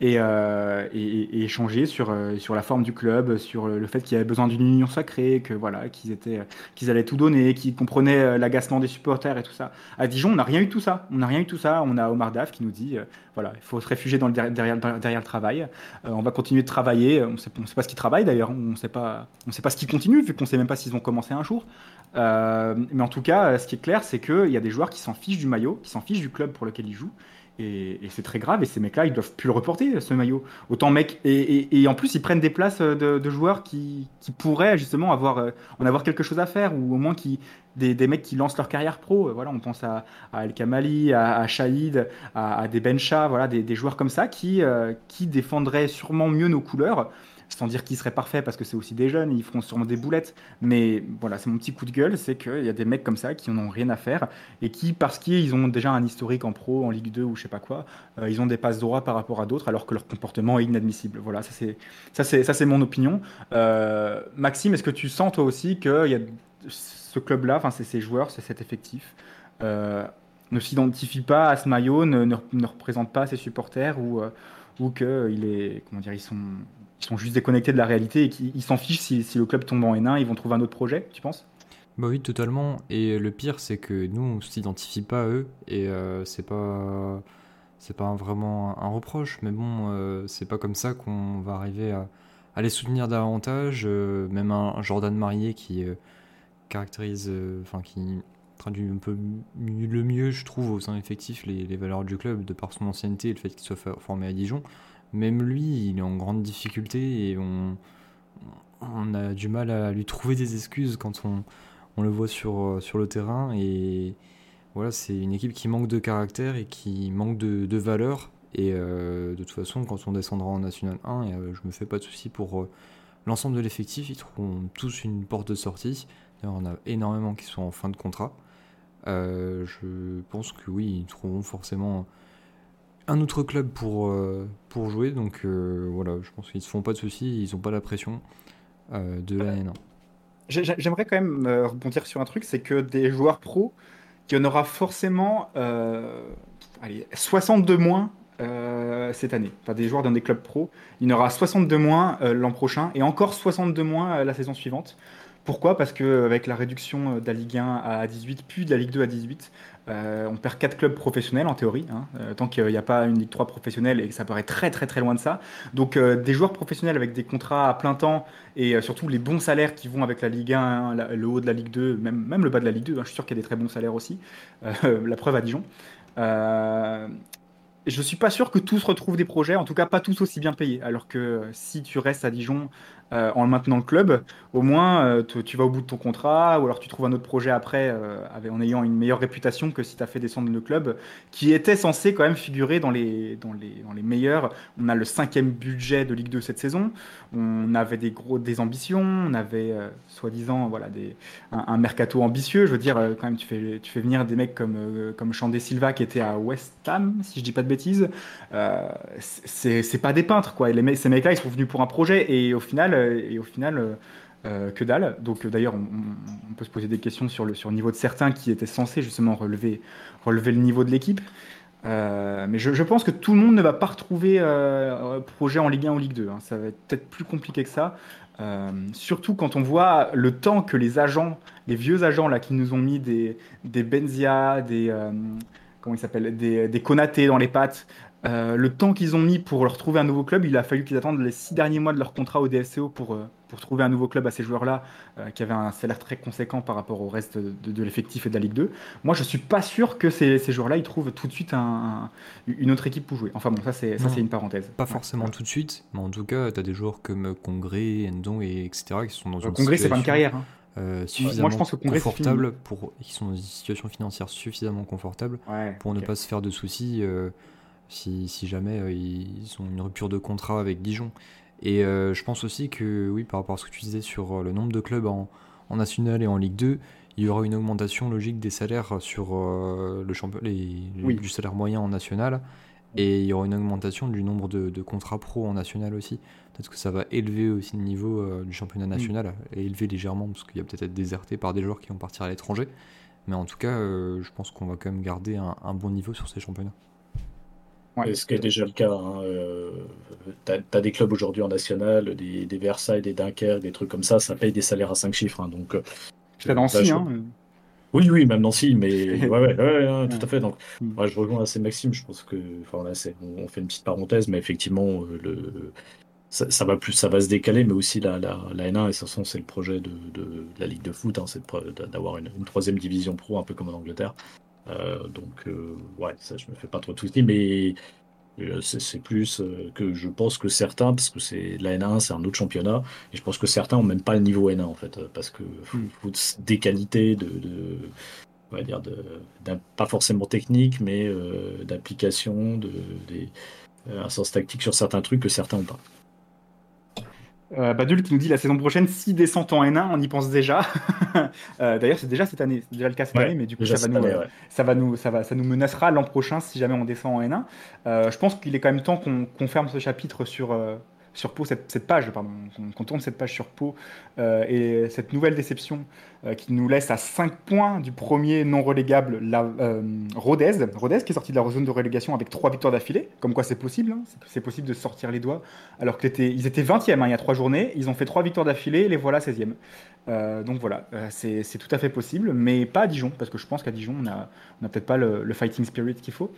et, euh, échanger sur, euh, sur la forme du club, sur le fait qu'il y avait besoin d'une union sacrée, que voilà, qu'ils étaient, qu'ils allaient tout donner, qu'ils comprenaient l'agacement des supporters et tout ça. À Dijon, on n'a rien eu de tout ça. On n'a rien eu tout ça. On a Omar Daf qui nous dit, voilà, il faut se réfugier dans derrière, le travail. On va continuer de travailler. On on sait pas ce qu'ils travaillent d'ailleurs. On sait pas, on sait pas ce qu'ils continuent vu qu'on sait même pas s'ils vont commencer un jour. Euh, mais en tout cas, euh, ce qui est clair, c'est qu'il y a des joueurs qui s'en fichent du maillot, qui s'en fichent du club pour lequel ils jouent. Et, c'est très grave. Et ces mecs-là, ils doivent plus le reporter, ce maillot. Autant mec. Et, en plus, ils prennent des places euh, de, joueurs qui, pourraient justement avoir, en avoir quelque chose à faire, ou au moins qui, des, mecs qui lancent leur carrière pro. Voilà, on pense à, El Kamali, à, à à, des Bencha, voilà, des, joueurs comme ça qui défendraient sûrement mieux nos couleurs. Sans dire qu'ils seraient parfaits parce que c'est aussi des jeunes, ils feront sûrement des boulettes. Mais voilà, c'est mon petit coup de gueule, c'est qu'il y a des mecs comme ça qui en ont rien à faire et qui, parce qu'ils ont déjà un historique en pro, en Ligue 2 ou je sais pas quoi, euh, ils ont des passes droits par rapport à d'autres alors que leur comportement est inadmissible. Voilà, ça c'est ça c'est ça c'est mon opinion. Euh, Maxime, est-ce que tu sens toi aussi a ce club-là, c'est ces joueurs, c'est cet effectif, euh, ne s'identifie pas à ce maillot, ne, ne, représente pas ses supporters ou ou que il est comment dire, sont ils sont juste déconnectés de la réalité et qu'ils ils s'en fichent si, le club tombe en N1, ils vont trouver un autre projet, tu penses? Bah oui, totalement. Et le pire, c'est que nous, on s'identifie pas à eux. Et euh, c'est pas, c'est pas vraiment un reproche. Mais bon, euh, c'est pas comme ça qu'on va arriver à, les soutenir davantage. Euh, même un, Jordan Marié qui euh, caractérise, euh, enfin qui traduit un peu le mieux, je trouve, au sein de l'effectif, les, valeurs du club, de par son ancienneté et le fait qu'il soit formé à Dijon. Même lui, il est en grande difficulté et on, a du mal à lui trouver des excuses quand on, le voit sur, euh, sur le terrain. Et voilà, c'est une équipe qui manque de caractère et qui manque de, valeur. Et euh, de toute façon, quand on descendra en National 1, et, euh, je me fais pas de soucis pour euh, l'ensemble de l'effectif, ils trouveront tous une porte de sortie. D'ailleurs, on a énormément qui sont en fin de contrat. Je pense que oui, ils trouveront forcément un autre club pour, euh, pour jouer. Donc euh, voilà, je pense qu'ils se font pas de soucis, ils ont pas la pression euh, de la N1. J'ai- j'ai- J'aimerais quand même rebondir sur un truc, c'est que des joueurs pros, il y en aura forcément allez, 62 moins cette année. Enfin, des joueurs dans des clubs pros, il y en aura 62 moins l'an prochain et encore 62 moins la saison suivante. Pourquoi? Parce qu'avec la réduction de la Ligue 1 à 18, puis de la Ligue 2 à 18, euh, on perd 4 clubs professionnels en théorie, hein, euh, tant qu'il n'y a pas une Ligue 3 professionnelle et que ça paraît très très très loin de ça. Donc euh, des joueurs professionnels avec des contrats à plein temps et surtout les bons salaires qui vont avec la Ligue 1, le haut de la Ligue 2, même, le bas de la Ligue 2, hein, je suis sûr qu'il y a des très bons salaires aussi. la preuve à Dijon. je suis pas sûr que tous retrouvent des projets, en tout cas pas tous aussi bien payés. Alors que si tu restes à Dijon euh, en maintenant le club, au moins euh, tu, vas au bout de ton contrat ou alors tu trouves un autre projet après euh, en ayant une meilleure réputation que si tu as fait descendre le club qui était censé quand même figurer dans les, dans les, dans les meilleurs. On a le cinquième budget de Ligue 2 cette saison, on avait des, gros, des ambitions, on avait soi-disant voilà, des, un, mercato ambitieux. Je veux dire, quand même, tu fais, tu fais venir des mecs comme, comme Chandé Silva qui était à West Ham, si je dis pas de bêtises. c'est pas des peintres, quoi. ces mecs-là, ils sont venus pour un projet et au final, euh, et au final, euh, euh, que dalle. Donc d'ailleurs, on, peut se poser des questions sur le, sur niveau de certains qui étaient censés justement relever, relever le niveau de l'équipe. mais je, pense que tout le monde ne va pas retrouver projet en Ligue 1 ou Ligue 2. Hein. Ça va être peut-être plus compliqué que ça. surtout quand on voit le temps que les agents, les vieux agents là, qui nous ont mis des, des Benzia, des, comment il s'appelle, des, des Konaté dans les pattes, euh, le temps qu'ils ont mis pour leur trouver un nouveau club, il a fallu qu'ils attendent les six derniers mois de leur contrat au DFCO pour, euh, pour trouver un nouveau club à ces joueurs-là, euh, qui avaient un salaire très conséquent par rapport au reste de, l'effectif et de la Ligue 2. Moi, je suis pas sûr que ces, ces joueurs-là, ils trouvent tout de suite un, une autre équipe pour jouer. Enfin bon, ça c'est, ça, c'est une parenthèse. Pas forcément tout de suite, mais en tout cas, tu as des joueurs comme Congrès, Endon, et etc. qui sont dans une Congrès, c'est pas une carrière. Hein. suffisamment Moi, je pense que confortable pour qui sont dans une situation financière suffisamment confortable pour ne pas se faire de soucis si, si jamais euh, ils ont une rupture de contrat avec Dijon. Et euh, je pense aussi que, oui, par rapport à ce que tu disais sur euh, le nombre de clubs en, en National et en Ligue 2, il y aura une augmentation logique des salaires sur le les, du salaire moyen en national et il y aura une augmentation du nombre de, de contrats pro en national aussi. Peut-être que ça va élever aussi le niveau du championnat national, et élever légèrement parce qu'il y a peut-être être déserté par des joueurs qui vont partir à l'étranger. Mais en tout cas, je pense qu'on va quand même garder un, un bon niveau sur ces championnats ce qui est déjà le cas. Hein, euh, tu as, des clubs aujourd'hui en national, des, des, Versailles, des Dunkerque, des trucs comme ça, ça paye des salaires à 5 chiffres. Hein, donc, euh, Nancy, hein. Oui, oui, même Nancy, mais ouais, ouais, tout à fait. Donc, mm. moi, je rejoins assez Maxime. Je pense que, enfin, là, on, fait une petite parenthèse, mais effectivement, euh, le, ça, va plus, ça va se décaler, mais aussi la, la, la N1, et ça c'est le projet de, de, la Ligue de foot, hein, c'est d'avoir une, une, troisième division pro, un peu comme en Angleterre. Euh, donc, euh, ouais, ça, je me fais pas trop de soucis, mais euh, c'est plus que je pense que certains, parce que c'est la N1, c'est un autre championnat, et je pense que certains ont même pas le niveau N1 en fait, parce que hmm. des qualités de, on va dire de, pas forcément technique, mais d'application, de, des, un sens tactique sur certains trucs que certains n'ont pas. Euh, Badul qui nous dit la saison prochaine, si descend en N1, on y pense déjà. Euh, d'ailleurs, c'est déjà cette année, c'est déjà le cas cette année, mais du coup, ça va, nous, ça va, nous, ça va, ça nous menacera l'an prochain si jamais on descend en N1. Euh, je pense qu'il est quand même temps qu'on confirme ce chapitre sur sur Pau, cette, page, pardon, qu'on tourne cette page sur Pau, euh, et cette nouvelle déception euh, qui nous laisse à 5 points du premier non relégable, la, euh, Rodez, Rodez qui est sorti de la zone de relégation avec 3 victoires d'affilée, comme quoi c'est possible, hein. c'est possible de sortir les doigts, alors qu'ils étaient 20e hein, il y a 3 journées, ils ont fait 3 victoires d'affilée, les voilà 16e. Donc voilà, c'est tout à fait possible, mais pas à Dijon, parce que je pense qu'à Dijon, on n'a peut-être pas le, fighting spirit qu'il faut.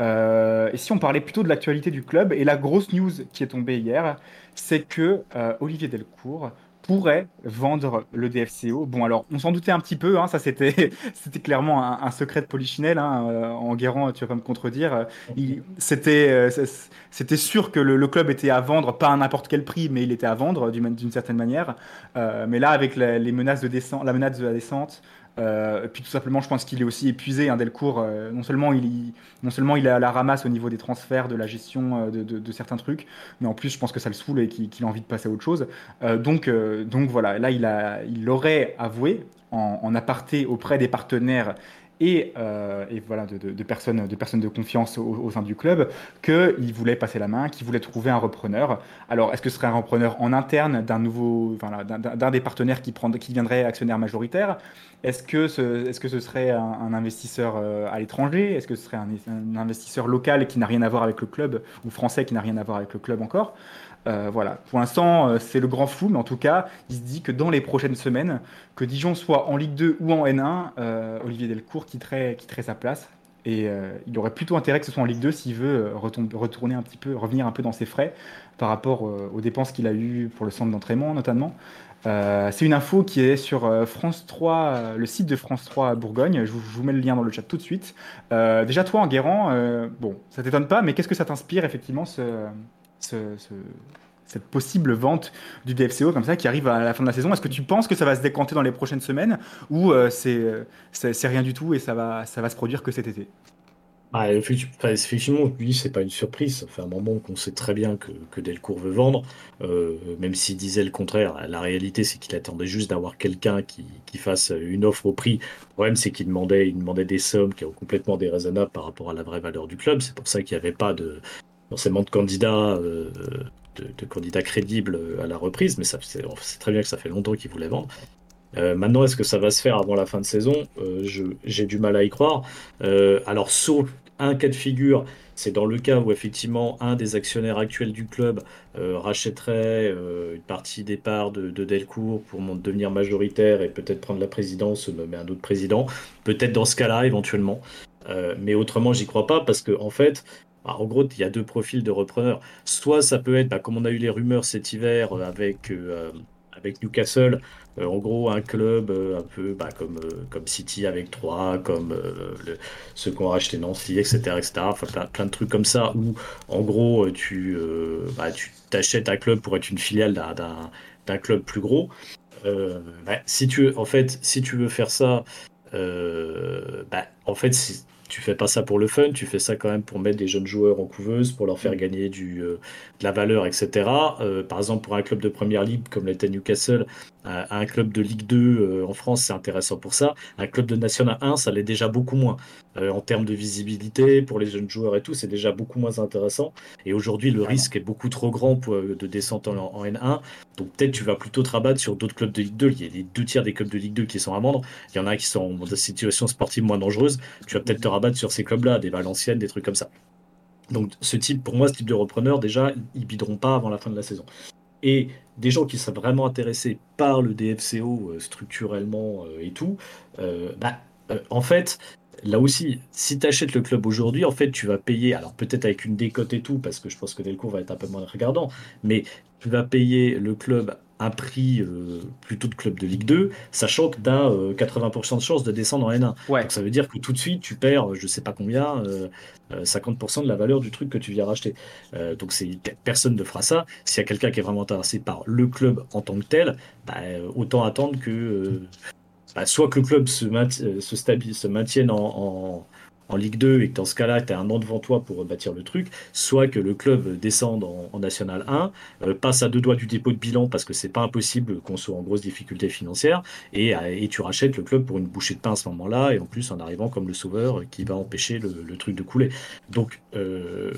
et si on parlait plutôt de l'actualité du club, et la grosse news qui est tombée hier, c'est que euh, Olivier Delcourt pourrait vendre le DFCO. Bon, alors, on s'en doutait un petit peu, hein, ça c'était, c'était clairement un, secret de Polichinelle. Hein, euh, en Guérant, tu vas pas me contredire. c'était, euh, c'était sûr que le, club était à vendre, pas à n'importe quel prix, mais il était à vendre d'une, certaine manière. mais là, avec les menaces de descente, la menace de la descente, euh, puis tout simplement, je pense qu'il est aussi épuisé. Hein, Delcourt, euh, non, seulement il, non seulement il est à la ramasse au niveau des transferts, de la gestion euh, de, certains trucs, mais en plus, je pense que ça le saoule et qu'il a envie de passer à autre chose. donc, donc voilà, là, il, a, il aurait avoué en, aparté auprès des partenaires et, et, voilà, de, personnes, de personnes de confiance au, sein du club, qu'il voulait passer la main, qu'il voulait trouver un repreneur. Alors, est-ce que ce serait un repreneur en interne d'un nouveau, enfin, d'un des partenaires qui, prend, qui deviendrait actionnaire majoritaire? Est-ce que, ce, est-ce que ce serait un, investisseur euh, à l'étranger? Est-ce que ce serait un, investisseur local qui n'a rien à voir avec le club ou français qui n'a rien à voir avec le club encore? Euh, voilà. Pour l'instant, euh, c'est le grand flou, mais en tout cas, il se dit que dans les prochaines semaines, que Dijon soit en Ligue 2 ou en N1, euh, Olivier Delcourt quitterait, sa place. Et il aurait plutôt intérêt que ce soit en Ligue 2 s'il veut retourner un petit peu, revenir un peu dans ses frais par rapport aux dépenses qu'il a eues pour le centre d'entraînement notamment. C'est une info qui est sur France 3, euh, le site de France 3 Bourgogne. Je vous, mets le lien dans le chat tout de suite. Déjà, toi, Enguerrand, euh, bon, ça t'étonne pas, mais qu'est-ce que ça t'inspire effectivement ce, ce- ce- cette possible vente du DFCO comme ça qui arrive à la fin de la saison Est-ce que tu penses que ça va se décanter dans les prochaines semaines ou euh, c'est euh, c'est rien du tout et ça va, ça va se produire que cet été? Ah, effectivement, lui, c'est pas une surprise. Ça fait un moment qu'on sait très bien que, Delcourt veut vendre. Euh, même s'il disait le contraire, la réalité, c'est qu'il attendait juste d'avoir quelqu'un qui, fasse une offre au prix. Le problème, c'est qu'il demandait, demandait des sommes qui sont complètement déraisonnables par rapport à la vraie valeur du club. C'est pour ça qu'il n'y avait pas de, forcément de candidats, euh, de, candidats crédibles à la reprise. Mais c'est très bien que ça fait longtemps qu'il voulait vendre. Euh, maintenant, est-ce que ça va se faire avant la fin de saison? Euh, je- J'ai du mal à y croire. Euh, alors, sauf un cas de figure, c'est dans le cas où effectivement un des actionnaires actuels du club rachèterait une partie des parts de, de Delcourt pour devenir majoritaire et peut-être prendre la présidence, nommer un autre président. Peut-être dans ce cas-là, éventuellement. Mais autrement, j'y crois pas parce que en fait, bah, en gros, il y a deux profils de repreneurs. Soit ça peut être, bah, comme on a eu les rumeurs cet hiver euh, avec, euh, avec Newcastle, euh, en gros, un club euh, un peu bah, comme, euh, comme City avec 3, comme euh, le- ceux qui ont racheté Nancy, etc. etc. Enfin, plein, de trucs comme ça où, en gros, euh, tu euh, t'achètes un club pour être une filiale d'un- club plus gros. Euh, si tu, en fait, si tu veux faire ça, euh, en fait, tu fais pas ça pour le fun, tu fais ça quand même pour mettre des jeunes joueurs en couveuse, pour leur faire gagner du, euh, de la valeur, etc. Euh, par exemple, pour un club de première ligue comme l'était Newcastle, un, un club de Ligue 2 euh, en France, c'est intéressant pour ça. Un club de National 1, ça l'est déjà beaucoup moins. Euh, en termes de visibilité, pour les jeunes joueurs et tout, c'est déjà beaucoup moins intéressant. Et aujourd'hui, le risque est beaucoup trop grand pour, euh, de descente en, en N1. Donc peut-être tu vas plutôt te rabattre sur d'autres clubs de Ligue 2. Il y a les deux tiers des clubs de Ligue 2 qui sont à vendre. Il y en a qui sont dans des situations sportives moins dangereuses. Tu vas peut-être te rabattre sur ces clubs-là, des Valenciennes, des trucs comme ça. Donc ce type, pour moi, ce type de repreneur, déjà, ils bideront pas avant la fin de la saison. Et des gens qui sont vraiment intéressés par le DFCO euh, structurellement euh, et tout, euh, bah, en fait, là aussi, si tu achètes le club aujourd'hui, en fait, tu vas payer, alors peut-être avec une décote et tout, parce que je pense que Delcourt va être un peu moins regardant, mais tu vas payer le club un prix euh, plutôt de club de Ligue 2, sachant que tu as 80% de chances de descendre en N1. Ouais. Donc ça veut dire que tout de suite, tu perds, je sais pas combien, euh, euh, 50% de la valeur du truc que tu viens racheter. Euh, donc c'est personne ne fera ça. S'il y a quelqu'un qui est vraiment intéressé par le club en tant que tel, bah, euh, autant attendre que euh, bah, soit que le club se, euh, se, maintienne en, en- en Ligue 2 et que dans ce cas-là, tu as un an devant toi pour bâtir le truc, soit que le club descende en, National 1, euh, passe à deux doigts du dépôt de bilan parce que c'est pas impossible qu'on soit en grosse difficulté financière, et, euh, et tu rachètes le club pour une bouchée de pain à ce moment-là, et en plus en arrivant comme le sauveur qui va empêcher le, truc de couler. Donc euh,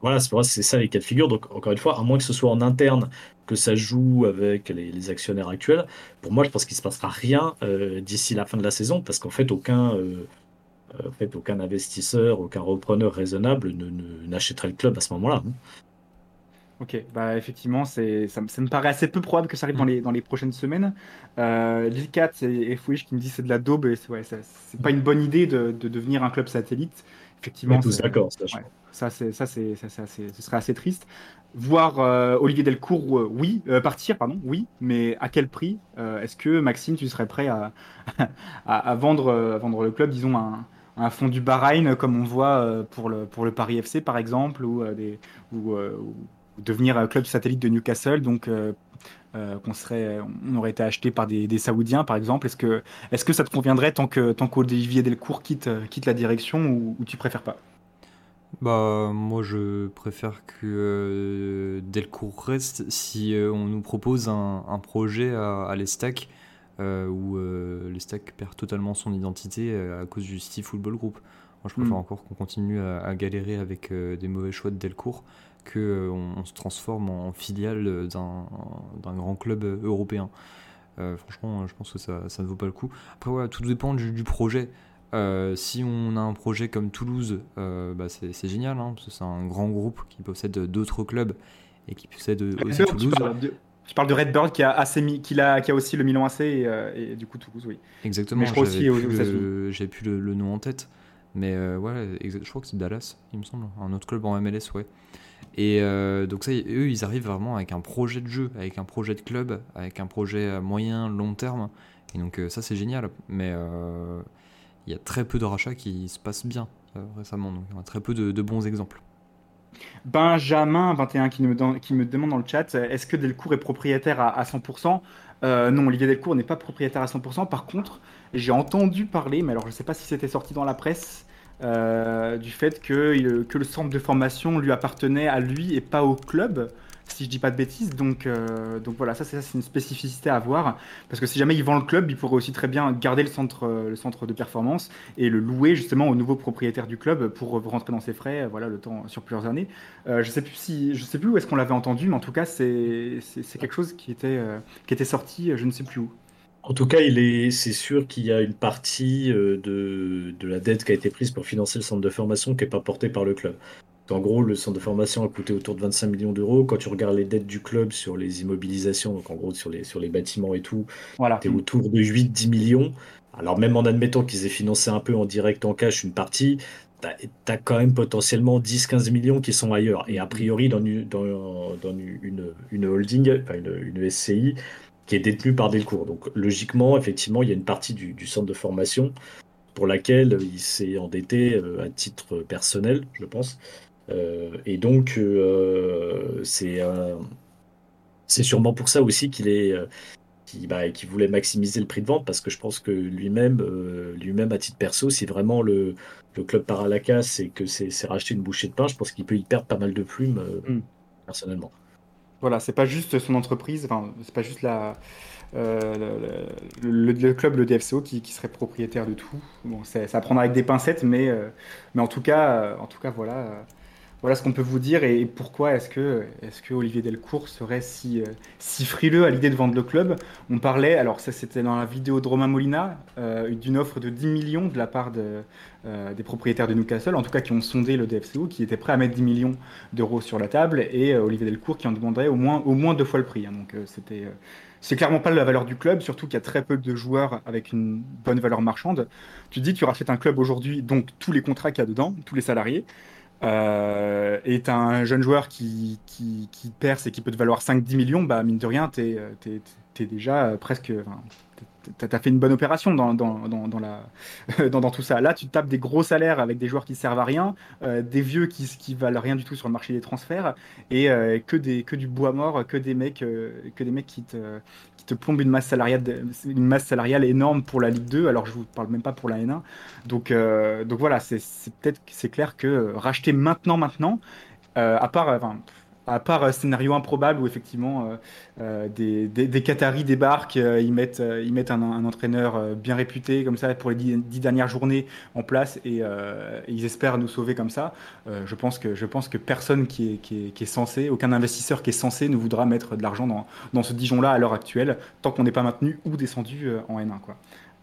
voilà, c'est ça les cas de figure. Donc encore une fois, à moins que ce soit en interne que ça joue avec les, actionnaires actuels, pour moi je pense qu'il se passera rien d'ici la fin de la saison, parce qu'en fait aucun... en fait, aucun investisseur, aucun repreneur raisonnable ne, ne- n'achèterait le club à ce moment-là. hein. Ok, bah effectivement, c'est, ça, me- ça me paraît assez peu probable que ça arrive dans les, dans les prochaines semaines. Euh, Lil Cat et, et Fouish qui me disent c'est de la daube, et c'est, ouais, pas une bonne idée de, de devenir un club satellite. On Effectivement, est tous d'accord, ça, ouais, ça, c'est, ça, c'est, ça, c'est assez- ce serait assez triste. Voir euh, Olivier Delcourt, euh, oui, euh, partir, pardon, oui, mais à quel prix? Euh, Est-ce que Maxime, tu serais prêt à, à, à vendre, euh, à vendre le club, disons, à un, un fonds du Bahreïn, comme on voit euh, pour le, pour le Paris FC, par exemple, ou, euh, des, ou, euh, ou devenir club satellite de Newcastle, donc euh, euh, qu'on serait, on aurait été acheté par des, des Saoudiens, par exemple. Est-ce que, est-ce que ça te conviendrait tant que tant qu'Olivier Delcourt quitte, euh, quitte la direction ou, ou tu préfères pas? Bah, moi je préfère que euh, Delcourt reste si euh, on nous propose un, un projet à, à l'Estac euh, où euh, l'Estac perd totalement son identité euh, à cause du City Football Group. Moi je préfère Mm. encore qu'on continue à, à galérer avec euh, des mauvais choix de Delcourt que euh, on, on se transforme en filiale d'un grand club européen. Euh, franchement, je pense que ça, ça ne vaut pas le coup. Après, voilà, tout dépend du, du projet. Euh, si on a un projet comme Toulouse, euh, bah c'est génial, hein, parce que c'est un grand groupe qui possède d'autres clubs et qui possède aussi tu Toulouse. parles de- Tu parles de Redbird qui a, qui a, qui a aussi le Milan AC et, euh, et du coup Toulouse, oui. Exactement, Mais je crois aussi aux- plus, aux j'avais plus le, le nom en tête. Mais euh, ouais, je crois que c'est Dallas, il me semble. Un autre club en MLS, ouais. Et euh, donc ça, eux, ils arrivent vraiment avec un projet de jeu, avec un projet de club, avec un projet à moyen, long terme. Et donc euh, ça, c'est génial. Mais euh, il y a très peu de rachats qui se passent bien euh, récemment. Donc il y a très peu de, de bons exemples. Benjamin21 qui me, dans- qui me demande dans le chat euh, est-ce que Delcourt est propriétaire à, à 100% Euh, Non, Olivier Delcourt n'est pas propriétaire à 100%. Par contre, j'ai entendu parler, mais alors je ne sais pas si c'était sorti dans la presse, euh, du fait que le centre de formation lui appartenait à lui et pas au club, si je dis pas de bêtises. Donc, euh, voilà, ça c'est une spécificité à voir. Parce que si jamais il vend le club, il pourrait aussi très bien garder le centre, euh, le centre de performance et le louer justement au nouveau propriétaire du club pour rentrer dans ses frais, euh, voilà, le temps sur plusieurs années. Je sais si, sais plus où est-ce qu'on l'avait entendu, mais en tout cas c'est quelque chose qui était sorti, je ne sais plus où. En tout cas, il est, c'est sûr qu'il y a une partie de, de la dette qui a été prise pour financer le centre de formation qui n'est pas portée par le club. En gros, le centre de formation a coûté autour de 25 millions d'euros. Quand tu regardes les dettes du club sur les immobilisations, donc en gros sur les, sur les bâtiments et tout, Voilà. tu es autour de 8-10 millions. Alors même en admettant qu'ils aient financé un peu en direct en cash une partie, tu as, quand même potentiellement 10-15 millions qui sont ailleurs. Et a priori, dans une, dans, dans une, une holding, enfin une, une SCI, qui est détenue par Delcourt. Donc logiquement, effectivement, il y a une partie du, du centre de formation pour laquelle il s'est endetté euh, à titre personnel, je pense. Euh, et donc, euh, c'est c'est sûrement pour ça aussi qu'il est euh, qui, bah, qui voulait maximiser le prix de vente parce que je pense que lui-même, euh, lui-même à titre perso, si vraiment le, le club part à la casse et que c'est racheter une bouchée de pain, je pense qu'il peut y perdre pas mal de plumes euh, Mm. personnellement. Voilà, c'est pas juste son entreprise, enfin, c'est pas juste la, euh, le, le- le club, le DFCO, qui, qui serait propriétaire de tout. Bon, c'est- ça à prendre avec des pincettes, mais, mais en tout cas, en tout cas, voilà, voilà ce qu'on peut vous dire et pourquoi est-ce que, est-ce que Olivier Delcourt serait si, euh, si frileux à l'idée de vendre le club? On parlait, alors ça c'était dans la vidéo de Romain Molina, euh, d'une offre de 10 millions de la part euh, des propriétaires de Newcastle, en tout cas qui ont sondé le DFCO, qui étaient prêts à mettre 10 millions d'euros sur la table, et Olivier Delcourt qui en demanderait au moins, au deux fois le prix. hein. donc c'était, c'est clairement pas la valeur du club, surtout qu'il y a très peu de joueurs avec une bonne valeur marchande. Tu dis, tu rachètes un club aujourd'hui, donc tous les contrats qu'il y a dedans, tous les salariés, euh, et t'as un jeune joueur qui, qui, qui perce et qui peut te valoir 5-10 millions, bah mine de rien, t'es t'es, t'es déjà euh, presque. enfin, T'as fait une bonne opération dans, dans, dans, dans tout ça. Là, tu tapes des gros salaires avec des joueurs qui servent à rien, euh, des vieux qui, qui valent rien du tout sur le marché des transferts, et euh, que, des, que du bois mort, que des mecs, euh, que des mecs qui, te, qui te plombent une masse, salariale, une masse salariale énorme pour la Ligue 2, alors je vous parle même pas pour la N1. Donc, donc voilà, c'est clair que racheter maintenant, maintenant, à part, à part euh, scénario improbable où effectivement euh, euh, des, Qataris débarquent, ils mettent, un, un entraîneur bien réputé comme ça pour les dix, dix dernières journées en place et, ils espèrent nous sauver comme ça. Je, pense que, personne qui est, censé, aucun investisseur qui est censé ne voudra mettre de l'argent dans, ce Dijon-là à l'heure actuelle tant qu'on n'est pas maintenu ou descendu en N1. Quoi.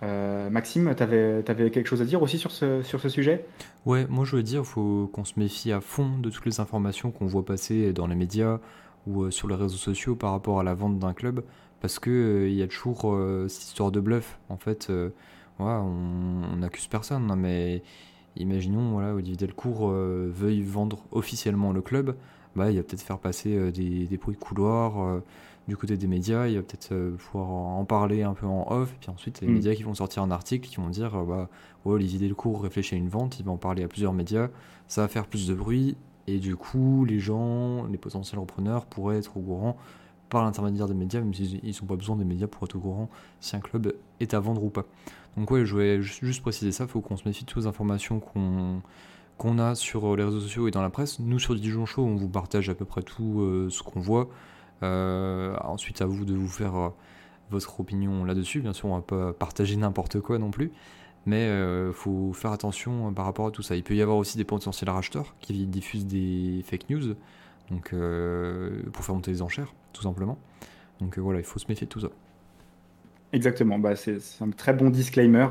Euh, Maxime, tu avais, quelque chose à dire aussi sur ce, sur ce sujet? Ouais, moi je veux dire, faut qu'on se méfie à fond de toutes les informations qu'on voit passer dans les médias ou euh, sur les réseaux sociaux par rapport à la vente d'un club, parce que euh, y a toujours euh, cette histoire de bluff. En fait, euh, on n'accuse personne, hein, mais imaginons voilà, Olivier Delcourt veuille vendre officiellement le club, bah, il va peut-être faire passer des, des bruits de couloir du côté des médias, il va peut-être euh, pouvoir en parler un peu en off, et puis ensuite les Mm. médias qui vont sortir un article qui vont dire euh, bah, ouais, Olivier Delcourt réfléchit à une vente, il va en parler à plusieurs médias, ça va faire plus de bruit, et du coup les gens, les potentiels repreneurs pourraient être au courant par l'intermédiaire des médias, même s'ils n'ont pas besoin des médias pour être au courant si un club est à vendre ou pas. Donc ouais, je voulais ju- juste préciser ça, il faut qu'on se méfie de toutes les informations qu'on qu'on a sur les réseaux sociaux et dans la presse. Nous sur Dijon Show, on vous partage à peu près tout euh, ce qu'on voit. Euh, ensuite, à vous de vous faire euh, votre opinion là-dessus. Bien sûr, on va pas partager n'importe quoi non plus, mais il faut faire attention euh, par rapport à tout ça. Il peut y avoir aussi des potentiels racheteurs qui diffusent des fake news, donc euh, pour faire monter les enchères, tout simplement. Donc euh, voilà, il faut se méfier de tout ça. Exactement, bah, c'est un très bon disclaimer.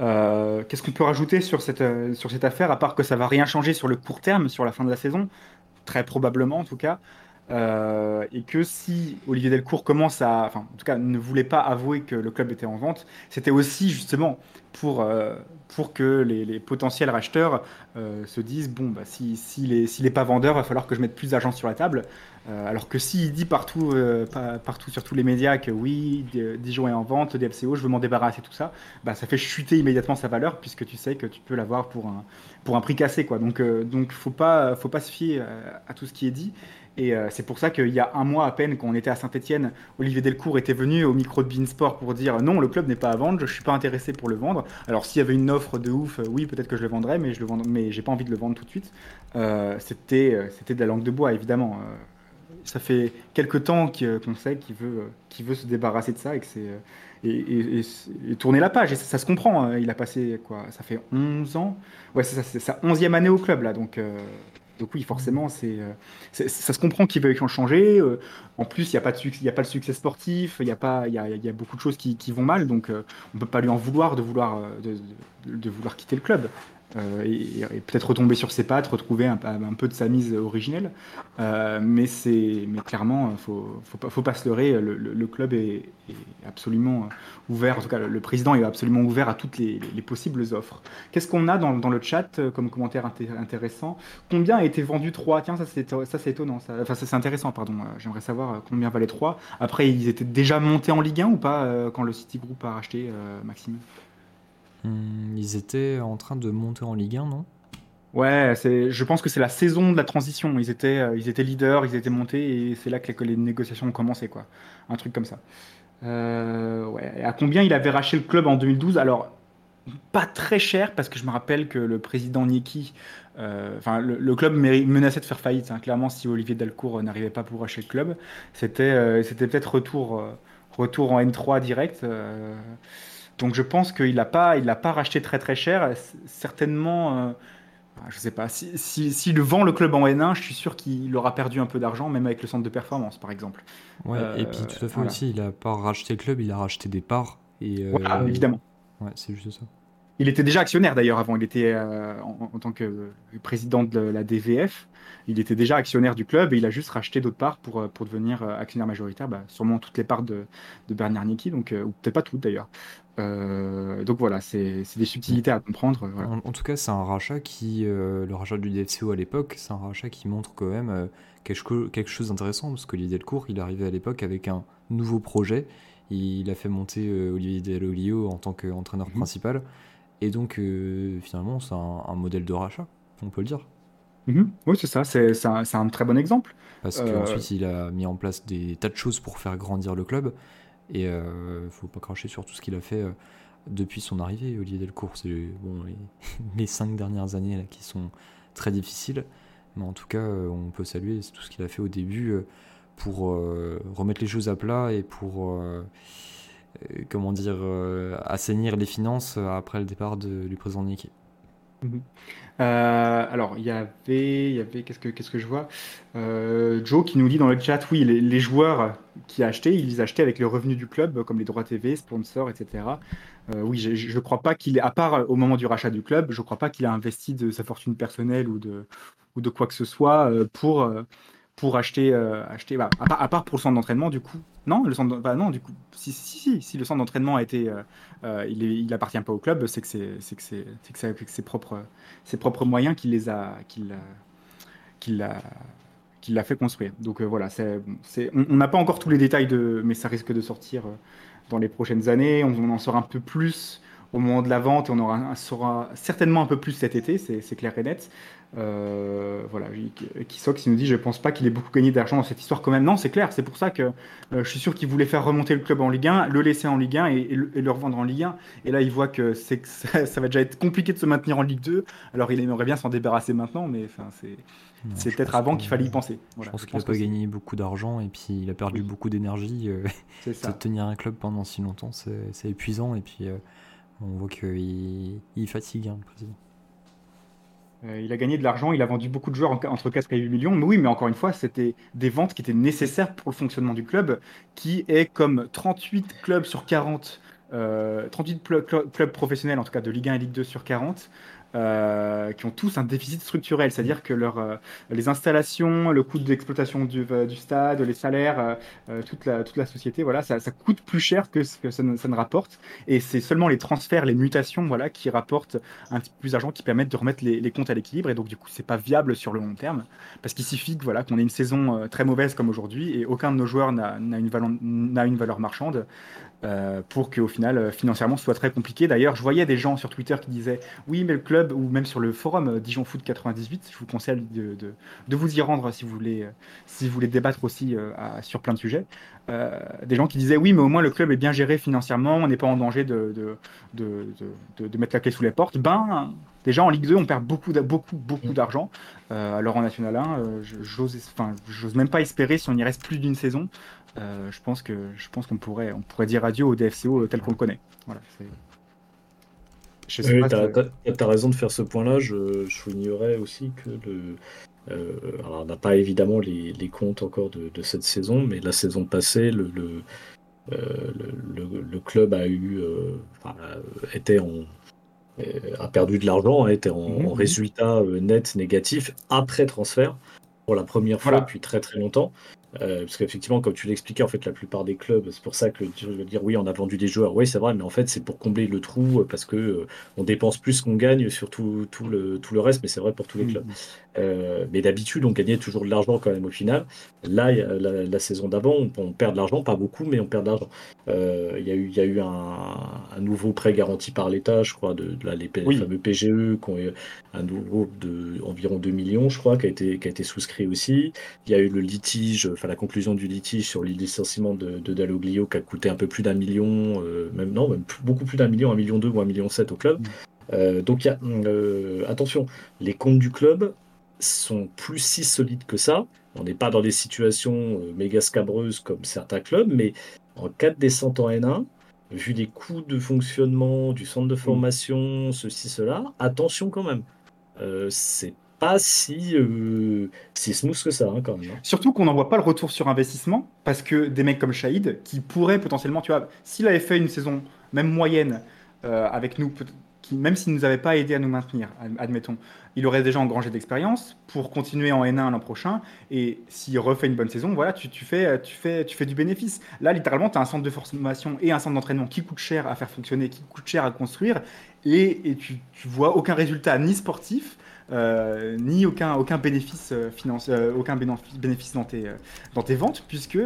Euh, Qu'est-ce qu'on peut rajouter sur cette, euh, affaire, à part que ça va rien changer sur le court terme, sur la fin de la saison? Très probablement en tout cas. Euh, et que si Olivier Delcourt commence à, enfin, en tout cas, ne voulait pas avouer que le club était en vente, c'était aussi justement pour, euh, pour que les, potentiels racheteurs euh, se disent bon, bah, s'il si, si n'est pas vendeur, il va falloir que je mette plus d'argent sur la table. Alors que s'il dit partout, pa- partout sur tous les médias que oui, Dijon est en vente, DFCO, je veux m'en débarrasser, tout ça, bah, ça fait chuter immédiatement sa valeur puisque tu sais que tu peux l'avoir pour un, pour un prix cassé. Quoi. Donc, donc faut pas, faut pas se fier à tout ce qui est dit. Et euh, c'est pour ça qu'il y a un mois à peine, quand on était à Saint-Etienne, Olivier Delcourt était venu au micro de Beansport pour dire non, le club n'est pas à vendre, je suis pas intéressé pour le vendre. Alors s'il y avait une offre de ouf, euh, oui, peut-être que je le vendrais, mais je le mais j'ai pas envie de le vendre tout de suite. Euh, c'était, de la langue de bois, évidemment. Ça fait quelques temps qu'on sait qu'il veut, qu'il veut se débarrasser de ça et tourner la page. Et ça, se comprend. hein. Il a passé quoi Ça fait 11 ans. Ouais, c'est c'est sa 11e année au club là, donc. Donc oui, forcément, c'est, euh, c'est- ça se comprend qu'il veuille en changer. Euh, en plus, il n'y a, pas de succès- le succès sportif, il y, a y a, beaucoup de choses qui, vont mal, donc euh, on ne peut pas lui en vouloir de vouloir quitter le club. Euh, et, peut-être retomber sur ses pattes, retrouver un, peu de sa mise originelle. Euh, mais, clairement, il faut, faut, pas, faut pas se leurrer, le, club est, absolument ouvert, en tout cas le, président est absolument ouvert à toutes les, les possibles offres. Qu'est-ce qu'on a dans, le chat euh, comme commentaire inté- intéressant? Combien a été vendu 3 Tiens, ça c'est, étonnant, ça. enfin c'est intéressant, pardon. Euh, J'aimerais savoir euh, combien valait 3. Après, ils étaient déjà montés en Ligue 1 ou pas euh, quand le City Group a racheté euh, Maxime? Hum, ils étaient en train de monter en Ligue 1, non? Ouais, je pense que c'est la saison de la transition. Ils étaient, euh, ils étaient leaders, ils étaient montés et c'est là que les, négociations ont commencé, quoi. Un truc comme ça. Euh, ouais. Et à combien il avait racheté le club en 2012 Alors, pas très cher parce que je me rappelle que le président Nicky, euh, enfin le, club menaçait de faire faillite. hein. Clairement, si Olivier Delcourt euh, n'arrivait pas pour racheter le club, c'était, c'était peut-être retour, retour en N3 direct. Euh. donc je pense qu'il n'a pas, il pas racheté très très cher. Certainement. euh, ah, Je sais pas, si, si, s'il vend le club en N1, je suis sûr qu'il aura perdu un peu d'argent, même avec le centre de performance, par exemple. Ouais, Euh, et puis tout à fait voilà. aussi, il a pas racheté le club, il a racheté des parts. Et, euh, Voilà, évidemment. Ouais, c'est juste ça. Il était déjà actionnaire d'ailleurs avant, il était euh, en, en tant que président de la DVF, il était déjà actionnaire du club et il a juste racheté d'autres parts pour, euh, pour devenir euh, actionnaire majoritaire, bah, sûrement toutes les parts de, de Bernard Nicky, donc, euh, ou peut-être pas toutes d'ailleurs. Euh, donc voilà, c'est des subtilités à comprendre. voilà. En, en tout cas, c'est un rachat qui, euh, le rachat du DFCO à l'époque, c'est un rachat qui montre quand même euh, quelque, quelque chose d'intéressant parce que Olivier Delcourt, il est arrivé à l'époque avec un nouveau projet. Il a fait monter Olivier Dell'Olio en tant qu'entraîneur Mhm. principal. Et donc, finalement, c'est un, un modèle de rachat, on peut le dire. Mhm. Oui, c'est ça, c'est un, très bon exemple. Parce Euh, qu'ensuite, il a mis en place des tas de choses pour faire grandir le club. Et euh, faut pas cracher sur tout ce qu'il a fait euh, depuis son arrivée, Olivier Delcourt. C'est bon, les, les cinq dernières années là, qui sont très difficiles. Mais en tout cas, on peut saluer tout ce qu'il a fait au début pour euh, remettre les choses à plat et pour, euh, comment dire, euh, assainir les finances après le départ de- du président Niki. Euh, alors, il y avait, qu'est-ce que, je vois? Euh, Joe qui nous dit dans le chat, oui, les, les joueurs qui achetaient, ils les achetaient avec le revenu du club, comme les droits TV, sponsors, etc. Euh, oui, je, je crois pas qu'il à part au moment du rachat du club, je crois pas qu'il a investi de sa fortune personnelle ou de, ou de quoi que ce soit pour, pour acheter, euh, acheter bah, à, part, pour le centre d'entraînement, du coup. Non, le centre, bah non, du coup, si, si, si, si le centre d'entraînement a été, euh, euh, il, appartient pas au club, c'est que c'est, que c'est, que c'est avec ses propres, ses propres moyens qu'il les a, qu'il l'a, qu'il l'a, fait construire. Donc voilà, c'est, bon, c'est, on n'a pas encore tous les détails de, mais ça risque de sortir dans les prochaines années. On, en saura un peu plus au moment de la vente et on aura, saura certainement un peu plus cet été, c'est clair et net. Euh, voilà, Kisok qui nous dit, je pense pas qu'il ait beaucoup gagné d'argent dans cette histoire quand même. Non, c'est clair, c'est pour ça que euh, je suis sûr qu'il voulait faire remonter le club en Ligue 1, le laisser en Ligue 1 et, et le, et le revendre en Ligue 1. Et là, il voit que, ça, ça va déjà être compliqué de se maintenir en Ligue 2. Alors, il aimerait bien s'en débarrasser maintenant, mais enfin, c'est, peut-être avant qu'il fallait y penser. Je pense qu'il n'a pas gagné beaucoup d'argent et puis il a perdu Oui. beaucoup d'énergie. euh, de tenir un club pendant si longtemps, c'est c'est épuisant et puis euh, on voit qu'il il fatigue hein, le président. Euh, il a gagné de l'argent, il a vendu beaucoup de joueurs en- entre 4 et 8 millions. Mais oui, mais encore une fois, c'était des ventes qui étaient nécessaires pour le fonctionnement du club, qui est comme 38 clubs sur 40 euh, 38 pl- cl- clubs professionnels, en tout cas de Ligue 1 et Ligue 2 sur 40, euh, qui ont tous un déficit structurel, c'est-à-dire que leur, euh, les installations, le coût d'exploitation du, euh, du stade, les salaires, euh, euh, toute, la, toute la société, voilà, ça, ça coûte plus cher que ce que ça ne, ça ne rapporte. Et c'est seulement les transferts, les mutations, voilà, qui rapportent un petit peu plus d'argent, qui permettent de remettre les, les comptes à l'équilibre. Et donc, du coup, c'est pas viable sur le long terme, parce qu'il suffit voilà, qu'on ait une saison euh, très mauvaise comme aujourd'hui, et aucun de nos joueurs n'a une, valeur- n'a une valeur marchande. Euh, pour qu'au final, euh, financièrement, ce soit très compliqué. D'ailleurs, je voyais des gens sur Twitter qui disaient Oui, mais le club, ou même sur le forum euh, Dijon Foot 98, je vous conseille de, vous y rendre si vous voulez, si vous voulez débattre aussi sur plein de sujets. Des gens qui disaient Oui, mais au moins le club est bien géré financièrement, on n'est pas en danger de, mettre la clé sous les portes. Ben, déjà en Ligue 2, on perd beaucoup, beaucoup, beaucoup d'argent. Alors en National 1, euh, je- j'ose enfin, j'ose même pas espérer si on y reste plus d'une saison. Euh, je pense que je pense qu'on pourrait on pourrait dire adieu au DFCO tel qu'on le connaît. Voilà. Je sais Oui, t'as, raison de faire ce point-là. Je, je soulignerais aussi que le, euh, alors on n'a pas évidemment les, les comptes encore de, de cette saison, mais la saison passée, le, le, euh, le, le- le club a eu, euh, enfin, euh, était en, euh, a perdu de l'argent, hein, était en, Mhm, en mhm. résultat euh, net négatif après transfert pour la première fois Voilà. depuis très très longtemps. Euh, parce qu'effectivement, comme tu l'expliquais, en fait, la plupart des clubs, c'est pour ça que tu veux dire oui, on a vendu des joueurs. Oui, c'est vrai, mais en fait, c'est pour combler le trou euh, parce que euh, on dépense plus qu'on gagne sur tout, tout le, tout le reste, mais c'est vrai pour tous les clubs. Euh, mais d'habitude, on gagnait toujours de l'argent quand même au final. Là, la, la saison d'avant, on, on perd de l'argent, pas beaucoup, mais on perd de l'argent. Il y a eu, y a eu un, un nouveau prêt garanti par l'État, je crois, de, de la- les, Oui. fameux PGE, qui ont eu un nouveau de environ 2 millions, je crois, qui a été, qui a été souscrit aussi. Il y a eu le litige, enfin la conclusion du litige sur les licenciements de, de Dalloglio, qui a coûté un peu plus d'un million, euh, même non, même plus- beaucoup plus d'un million, un million deux ou un million sept au club. Mm. Euh, donc il y a, euh, attention, les comptes du club sont plus si solides que ça. On n'est pas dans des situations méga scabreuses comme certains clubs, mais en cas de descente en N1, vu les coûts de fonctionnement du centre de formation, ceci, cela, attention quand même. Euh, c'est euh, si smooth que ça, hein, quand même. hein. Surtout qu'on n'en voit pas le retour sur investissement, parce que des mecs comme Shahid, qui pourraient potentiellement, tu vois, s'il avait fait une saison même moyenne euh, avec nous, qui, même s'il ne nous avait pas aidé à nous maintenir, ad- admettons, il aurait déjà engrangé d'expérience pour continuer en N1 l'an prochain, et s'il refait une bonne saison, voilà, tu, fais, tu, fais, tu fais du bénéfice. Là, littéralement, tu as un centre de formation et un centre d'entraînement qui coûte cher à faire fonctionner, qui coûte cher à construire, et, et tu vois aucun résultat ni sportif, euh, ni aucun, aucun bénéfice euh, financier, euh, aucun bénéfice, dans, tes, dans tes ventes, puisque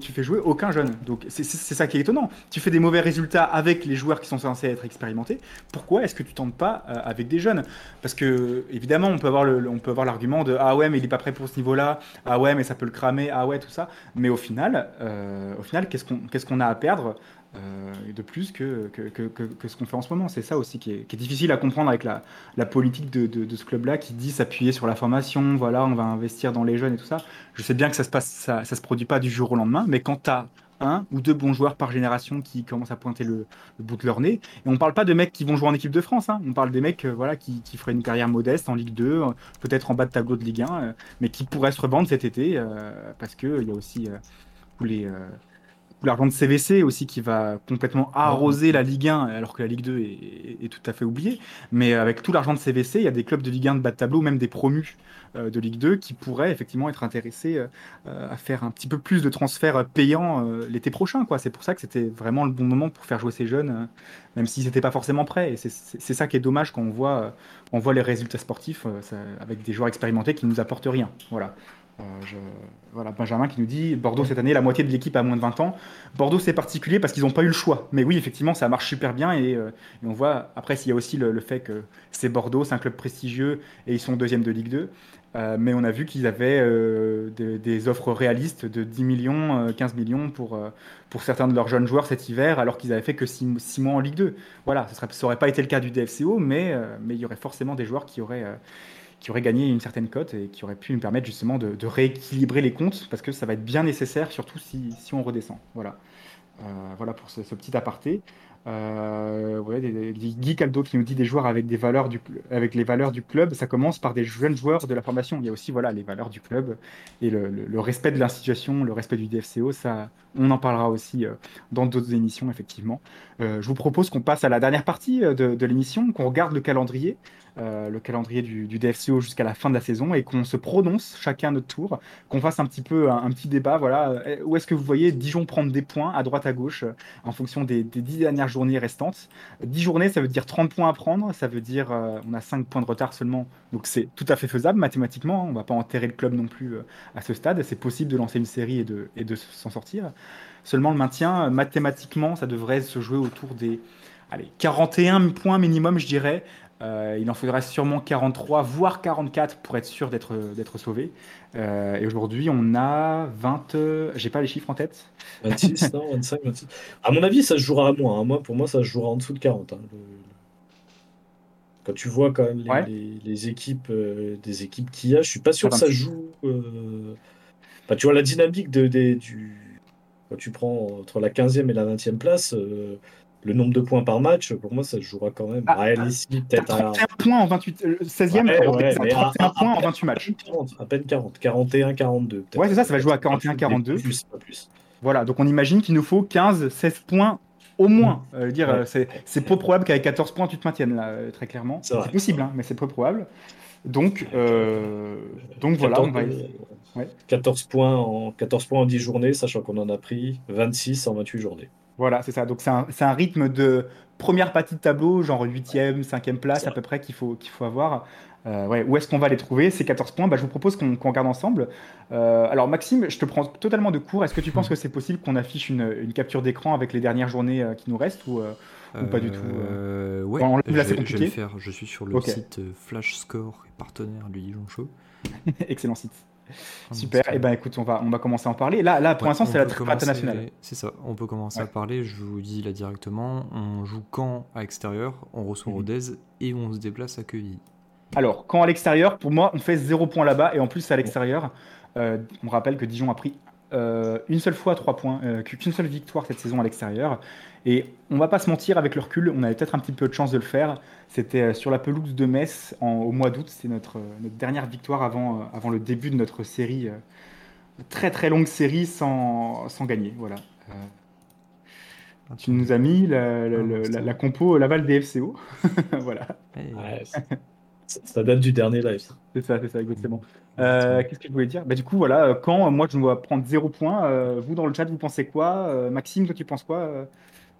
tu fais jouer aucun jeune. Donc c'est ça qui est étonnant. Tu fais des mauvais résultats avec les joueurs qui sont censés être expérimentés. Pourquoi est-ce que tu tentes pas avec des jeunes? Parce que évidemment, on peut avoir l'argument de ah ouais, mais il est pas prêt pour ce niveau-là. Ah ouais, mais ça peut le cramer. Ah ouais, tout ça. Mais au final, final, qu'est-ce qu'on qu'est-ce qu'on a à perdre? Euh, de plus que, ce qu'on fait en ce moment. C'est ça aussi qui est, difficile à comprendre avec la, politique de, ce club-là qui dit s'appuyer sur la formation, voilà, on va investir dans les jeunes et tout ça. Je sais bien que ça se se produit pas du jour au lendemain, mais quand tu as un ou deux bons joueurs par génération qui commencent à pointer le, bout de leur nez, et on parle pas de mecs qui vont jouer en équipe de France, hein. on parle des mecs euh, voilà, qui, feraient une carrière modeste en Ligue 2, euh, peut-être en bas de tableau de Ligue 1, euh, mais qui pourraient se revendre cet été, parce qu'il y a aussi tous les... l'argent de CVC aussi qui va complètement arroser la Ligue 1 alors que la Ligue 2 est, est- est tout à fait oubliée. Mais avec tout l'argent de CVC, il y a des clubs de Ligue 1 de bas de tableau, même des promus euh, de Ligue 2 qui pourraient effectivement être intéressés euh, euh, à faire un petit peu plus de transferts payants euh, l'été prochain. quoi. C'est pour ça que c'était vraiment le bon moment pour faire jouer ces jeunes, même s'ils n'étaient pas forcément prêts. Et c'est- ça qui est dommage quand on voit, on voit les résultats sportifs ça- avec des joueurs expérimentés qui ne nous apportent rien. Voilà. Euh, Voilà, Benjamin qui nous dit Bordeaux cette année, la moitié de l'équipe a moins de 20 ans. Bordeaux c'est particulier parce qu'ils n'ont pas eu le choix. Mais oui, effectivement, ça marche super bien et, euh, on voit après s'il y a aussi le, fait que c'est Bordeaux, c'est un club prestigieux et ils sont deuxième de Ligue 2. Euh, mais on a vu qu'ils avaient des, offres réalistes de 10 millions, euh, 15 millions pour, pour certains de leurs jeunes joueurs cet hiver, alors qu'ils avaient fait que 6, mois en Ligue 2. Voilà, ça n'aurait pas été le cas du DFCO, mais, mais il y aurait forcément des joueurs qui auraient, qui auraient gagné une certaine cote et qui auraient pu nous permettre justement de, rééquilibrer les comptes, parce que ça va être bien nécessaire, surtout si, si on redescend. Voilà. Euh, voilà pour ce, petit aparté. Euh, ouais, Guy Caldo qui nous dit des joueurs avec des valeurs du, avec les valeurs du club. Ça commence par des jeunes joueurs de la formation. Il y a aussi voilà les valeurs du club et le, le- respect de l'institution, le respect du DFCO. Ça, on en parlera aussi euh, dans d'autres émissions effectivement. Euh, je vous propose qu'on passe à la dernière partie de l'émission, qu'on regarde le calendrier, euh, le calendrier du, DFCO jusqu'à la fin de la saison et qu'on se prononce chacun notre tour, qu'on fasse un petit peu un, petit débat. Voilà, Euh, où est-ce que vous voyez Dijon prendre des points à droite à gauche euh, en fonction des, 10 dernières journées restantes? 10 journées, ça veut dire 30 points à prendre, ça veut dire euh, on a 5 points de retard seulement, donc c'est tout à fait faisable mathématiquement, hein. on va pas enterrer le club non plus à ce stade, c'est possible de lancer une série et de, et de s'en sortir. Seulement le maintien, mathématiquement, ça devrait se jouer autour des allez, 41 points minimum, je dirais. Euh, il en faudrait sûrement 43, voire 44 pour être sûr d'être d'être sauvé. Euh, et aujourd'hui, on a 20. euh, J'ai pas les chiffres en tête. 26, non, 25, 26. À mon avis, ça se jouera à moins. hein. Moi, pour moi, ça se jouera en dessous de 40. hein. Le- Quand tu vois quand même les, Ouais. les- les équipes, euh, des équipes qu'il y a, je suis pas sûr que Ça joue. tu vois la dynamique de, du. Quand tu prends entre la 15e et la 20e place, le nombre de points par match, pour moi, ça se jouera quand même. Ah, Ouais, ici, peut-être à 31 points en 28. euh, 16e, Ouais, pardon, ouais, t'as mais à- 31 à- points en à- 28 matchs. 40, à peine 40, 41, 42. peut-être. Ouais, c'est ça, ça va jouer à 41, 42. Pas plus, pas plus. Voilà, donc on imagine qu'il nous faut 15, 16 points au moins. Mm. Euh, dire, euh, c'est, c'est peu probable qu'avec 14 points, tu te maintiennes là, euh, très clairement. C'est possible, hein, mais c'est peu probable. Donc, euh, donc voilà, on va 14, essayer. Ouais. 14 points en 14 points en 10 journées, sachant qu'on en a pris 26 en 28 journées. Voilà, c'est ça. Donc c'est un, c'est un rythme de première partie de tableau, genre 8e, 5e place à peu près qu'il faut, qu'il faut avoir. Euh, ouais, où est-ce qu'on va les trouver, ces 14 points? Bah, Je vous propose qu'on qu'on regarde ensemble. Euh, alors Maxime, je te prends totalement de court. Est-ce que tu penses que c'est possible qu'on affiche une, une capture d'écran avec les dernières journées euh, qui nous restent ou, euh, ou pas du tout euh? Euh, ouais, Bon, là, je, vais, je vais compliqué. le faire. Je suis sur le site Flash Score et partenaire du Dijon Show. Excellent site. Super. Et ben écoute, on va, on va commencer à en parler. Là, là pour Ouais, l'instant, c'est la trêve internationale. C'est ça, on peut commencer à parler. Je vous dis là directement. On joue Caen à l'extérieur, on reçoit Mhm. Rodez et on se déplace à Quevilly. Alors, quand à l'extérieur, pour moi, on fait zéro point là-bas. Et en plus, à l'extérieur, euh, on rappelle que Dijon a pris euh, une seule fois trois points, euh, qu'une seule victoire cette saison à l'extérieur. Et on va pas se mentir, avec le recul, on avait peut-être un petit peu de chance de le faire. C'était euh, sur la pelouse de Metz en- au mois d'août. C'est notre, euh, notre dernière victoire avant, euh, avant le début de notre série. très très longue série sans, sans gagner. Voilà. Euh, tu nous as mis la, la- la- la- compo Laval DFCO. voilà. Ouais, ça, date du dernier live. C'est ça, c'est ça, exactement. Euh, Qu'est-ce que je voulais dire? Bah, Du coup, voilà, quand moi je dois prendre zéro point, euh, vous dans le chat, vous pensez quoi? Maxime, toi tu penses quoi?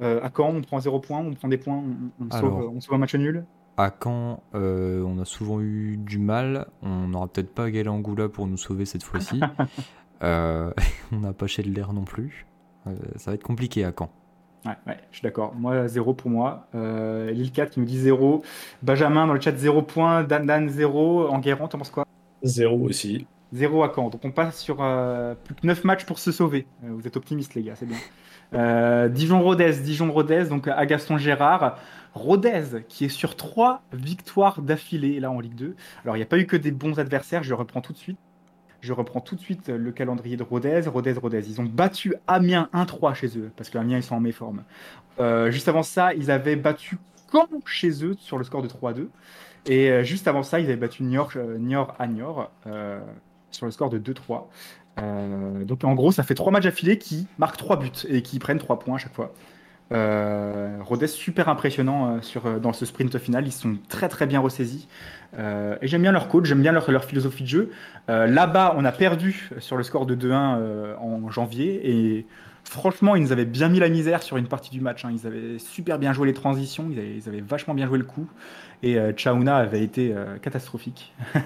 Euh, À quand on prend zéro point, on prend des points, on, on sauve, Alors. on sauve un match nul? À Caen, euh, on a souvent eu du mal. On n'aura peut-être pas Gaël Angoula pour nous sauver cette fois-ci. Euh, on n'a pas Schedler non plus. Euh, ça va être compliqué à Caen. Ouais, ouais, je suis d'accord. Moi, zéro pour moi. Euh, Lille 4 qui nous dit zéro. Benjamin dans le chat, zéro point. Dan Dan, zéro. Enguerrand, t'en penses quoi? Zéro aussi. Zéro à Caen. Donc on passe sur euh, plus que 9 matchs pour se sauver. Euh, vous êtes optimistes, les gars, c'est bien. Euh, Dijon-Rodez, Dijon-Rodez, donc à Gaston Gérard. Rodez qui est sur 3 victoires d'affilée là en Ligue 2. Alors il n'y a pas eu que des bons adversaires, je reprends tout de suite. Je reprends tout de suite le calendrier de Rodez. Rodez, Rodez. Ils ont battu Amiens 1-3 chez eux, parce qu'Amiens ils sont en méforme. Euh, juste avant ça, ils avaient battu Caen chez eux sur le score de 3-2. Et euh, juste avant ça, ils avaient battu Niort, euh, à Niort euh, sur le score de 2-3. Euh, donc en gros, ça fait trois matchs affilés qui marquent trois buts et qui prennent trois points à chaque fois. Euh, Rodez super impressionnant euh, sur, euh, dans ce sprint final, ils sont très très bien ressaisis. Et j'aime bien leur coach, j'aime bien leur, leur philosophie de jeu. Là-bas, on a perdu sur le score de 2-1 euh, en janvier et franchement, ils nous avaient bien mis la misère sur une partie du match. hein. Ils avaient super bien joué les transitions, ils avaient, ils avaient vachement bien joué le coup. Et euh, Chauna avait été euh, catastrophique.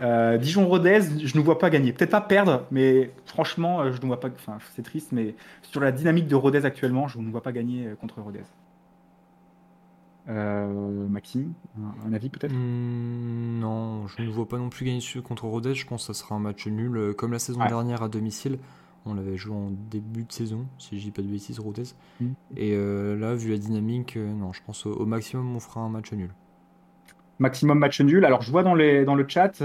Euh, Dijon-Rodez, je ne vois pas gagner. Peut-être pas perdre, mais franchement, je ne vois pas. Enfin, c'est triste, mais sur la dynamique de Rodez actuellement, je ne vois pas gagner contre Rodez. Maxime, un, un avis peut-être? Hmm, non, je ne vois pas non plus gagner contre Rodez. Je pense que ça sera un match nul. Comme la saison Ouais. dernière à domicile. On l'avait joué en début de saison, si je dis pas de bêtises, Rodez. Mm. Et euh, là, vu la dynamique, euh, non, je pense au, au maximum on fera un match nul. Maximum match nul. Alors, je vois dans, le chat,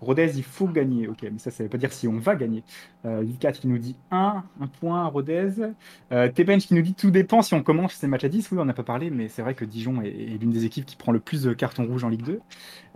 Rodez, il faut gagner. Ok, mais ça, ça veut pas dire si on va gagner. Euh, 4 qui nous dit 1, 1 point à Rodez. Euh, qui nous dit tout dépend si on commence ces matchs à 10. Oui, on n'a pas parlé, mais c'est vrai que Dijon est, l'une des équipes qui prend le plus de cartons rouges en Ligue 2.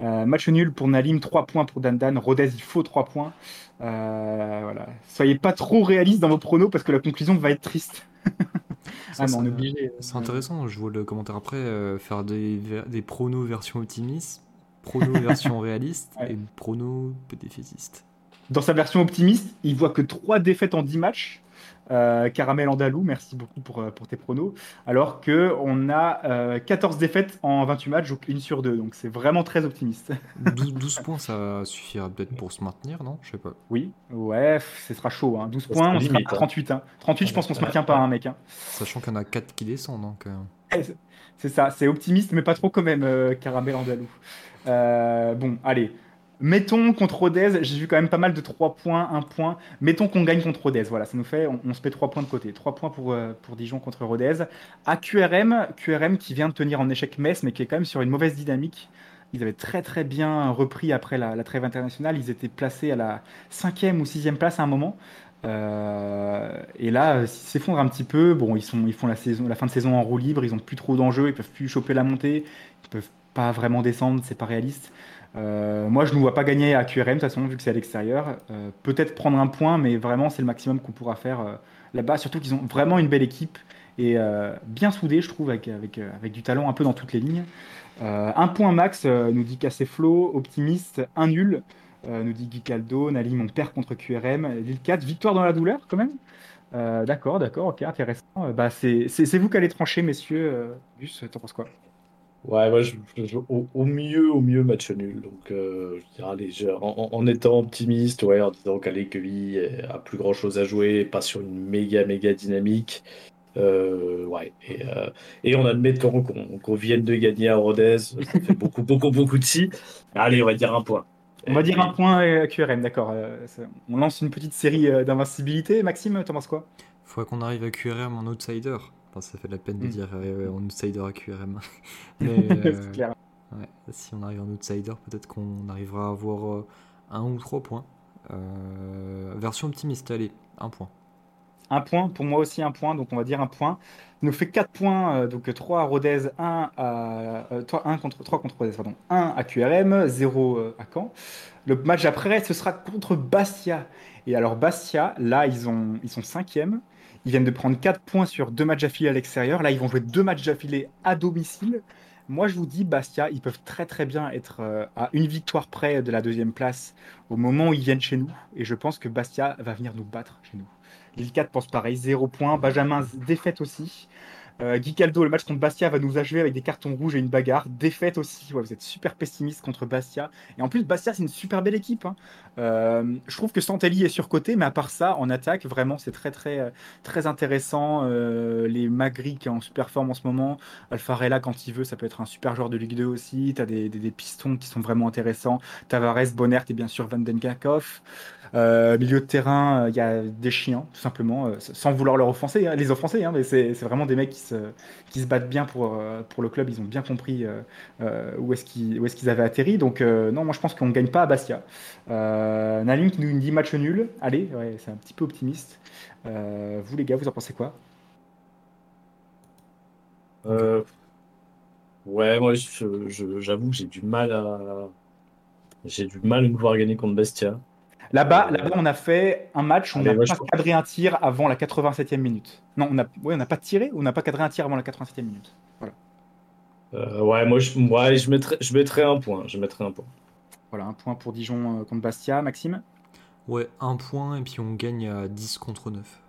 Euh, match nul pour Nalim, 3 points pour Dandan. Rodez, il faut 3 points. Euh, voilà. Soyez pas trop réalistes dans vos pronos parce que la conclusion va être triste. Ça, ah, mais c'est- on est obligé. C'est intéressant, je vois le commentaire après, euh, faire des, des pronos version optimiste, pronos version réaliste Ouais. et pronos défaitiste. Dans sa version optimiste, il voit que 3 défaites en 10 matchs. Euh, Caramel Andalou, merci beaucoup pour, euh, pour tes pronos. Alors que on a euh, 14 défaites en 28 matchs, donc une sur deux. Donc c'est vraiment très optimiste. 12, 12 points, ça suffira peut-être pour se maintenir, non? Je sais pas. Oui, ouais, ce sera chaud. Hein. 12 Ça points, sera on sera limite, à hein. 38. Hein. 38, je pense qu'on se maintient pas, hein, mec. hein. Sachant qu'il y en a 4 qui descendent, donc... euh, c'est- C'est ça, c'est optimiste, mais pas trop quand même, euh, Caramel Andalou. Euh, bon, allez. Mettons contre Rodez, j'ai vu quand même pas mal de 3 points, 1 point. Mettons qu'on gagne contre Rodez, voilà, ça nous fait, on, se met 3 points de côté. 3 points pour, euh, pour Dijon contre Rodez. À QRM, QRM qui vient de tenir en échec Metz, mais qui est quand même sur une mauvaise dynamique. Ils avaient très très bien repris après la, trêve internationale. Ils étaient placés à la cinquième ou sixième place à un moment. Euh, et là, euh, s'ils s'effondrent un petit peu, bon, ils, font la, fin de saison en roue libre, ils ont plus trop d'enjeux, ils peuvent plus choper la montée, ils peuvent pas vraiment descendre, c'est pas réaliste. Euh, moi, je ne vois pas gagner à QRM de toute façon, vu que c'est à l'extérieur. Euh, Peut-être prendre un point, mais vraiment, c'est le maximum qu'on pourra faire euh, là-bas. Surtout qu'ils ont vraiment une belle équipe et bien soudée, je trouve, avec, avec, avec du talent un peu dans toutes les lignes. Un point max, nous dit Casseflo, optimiste, un nul, nous dit Guy Caldo, Nalim, on perd contre QRM, Lille 4, victoire dans la douleur quand même. D'accord, d'accord, ok, intéressant. Bah, c'est vous qui allez trancher, messieurs. Gus, t'en penses quoi? Ouais, moi, je, je- au, au mieux, au mieux, match nul. Donc, euh, je dirais, allez, je- en, étant optimiste, ouais, en disant lui euh, a plus grand chose à jouer, pas sur une méga, méga dynamique. Euh, ouais, et, euh, et en admettant qu'on qu'on vienne de gagner à Rodez, ça fait beaucoup, beaucoup, beaucoup de si. Allez, on va dire un point. On va dire un point à QRM, d'accord. On lance une petite série d'invincibilité. Maxime, t'en penses quoi? Faudrait qu'on arrive à QRM en outsider. Enfin, ça fait de la peine de Mm. dire euh, en outsider à QRM. Mais euh, clair. ouais, si on arrive en outsider, peut-être qu'on arrivera à avoir euh, un ou trois points. Euh, version optimiste, allez, un point. Un point, pour moi aussi un point, donc on va dire un point. Ça nous fait 4 points, euh, donc 3 à Rodez, 1 à, euh, toi, 1 contre, 3 contre Rodez, pardon. 1 à QRM, 0 euh, à Caen. Le match après, ce sera contre Bastia. Et alors Bastia, là, ils, ont, ils sont cinquièmes. Ils viennent de prendre 4 points sur deux matchs affilés à l'extérieur. Là, ils vont jouer deux matchs affilés à domicile. Moi, je vous dis, Bastia, ils peuvent très très bien être euh, à une victoire près de la deuxième place au moment où ils viennent chez nous. Et je pense que Bastia va venir nous battre chez nous. Lille 4 pense pareil, 0 points. Benjamin, défaite aussi. Euh, Guy Caldo, le match contre Bastia va nous achever avec des cartons rouges et une bagarre. Défaite aussi. Vous êtes super pessimiste contre Bastia. Et en plus, Bastia, c'est une super belle équipe. hein. Euh, je trouve que Santelli est surcoté, mais à part ça, en attaque, vraiment, c'est très, très, euh, très intéressant. Euh, les Magri qui est en super forme en ce moment. Alfarella, quand il veut, ça peut être un super joueur de Ligue 2 aussi. Tu as des, pistons qui sont vraiment intéressants. Tavares, Bonnert et bien sûr Van Den. Euh, milieu de terrain, euh, il y a des chiens, tout simplement, euh, sans vouloir leur offenser, hein, les offenser, hein, mais c'est vraiment des mecs qui se, battent bien pour, le club. Ils ont bien compris où est-ce qu'ils avaient atterri. Donc, non, moi je pense qu'on ne gagne pas à Bastia. Euh, qui nous dit match nul. Allez, c'est un petit peu optimiste. Vous, les gars, vous en pensez quoi? Ouais, moi, j'avoue j'ai du mal à. J'ai du mal à nous voir gagner contre Bastia. Là-bas, Euh, là-bas, on a fait un match où on n'a pas cadré un tir avant la 87e minute. Non, on a, ouais, on n'a pas tiré ou on n'a pas cadré un tir avant la 87e minute. Voilà. Euh, ouais, moi, je, ouais, je, mettrais, je mettrais un point. Je mettrais un point. Voilà, un point pour Dijon euh, contre Bastia. Maxime? Ouais, un point et puis on gagne à 10 contre 9.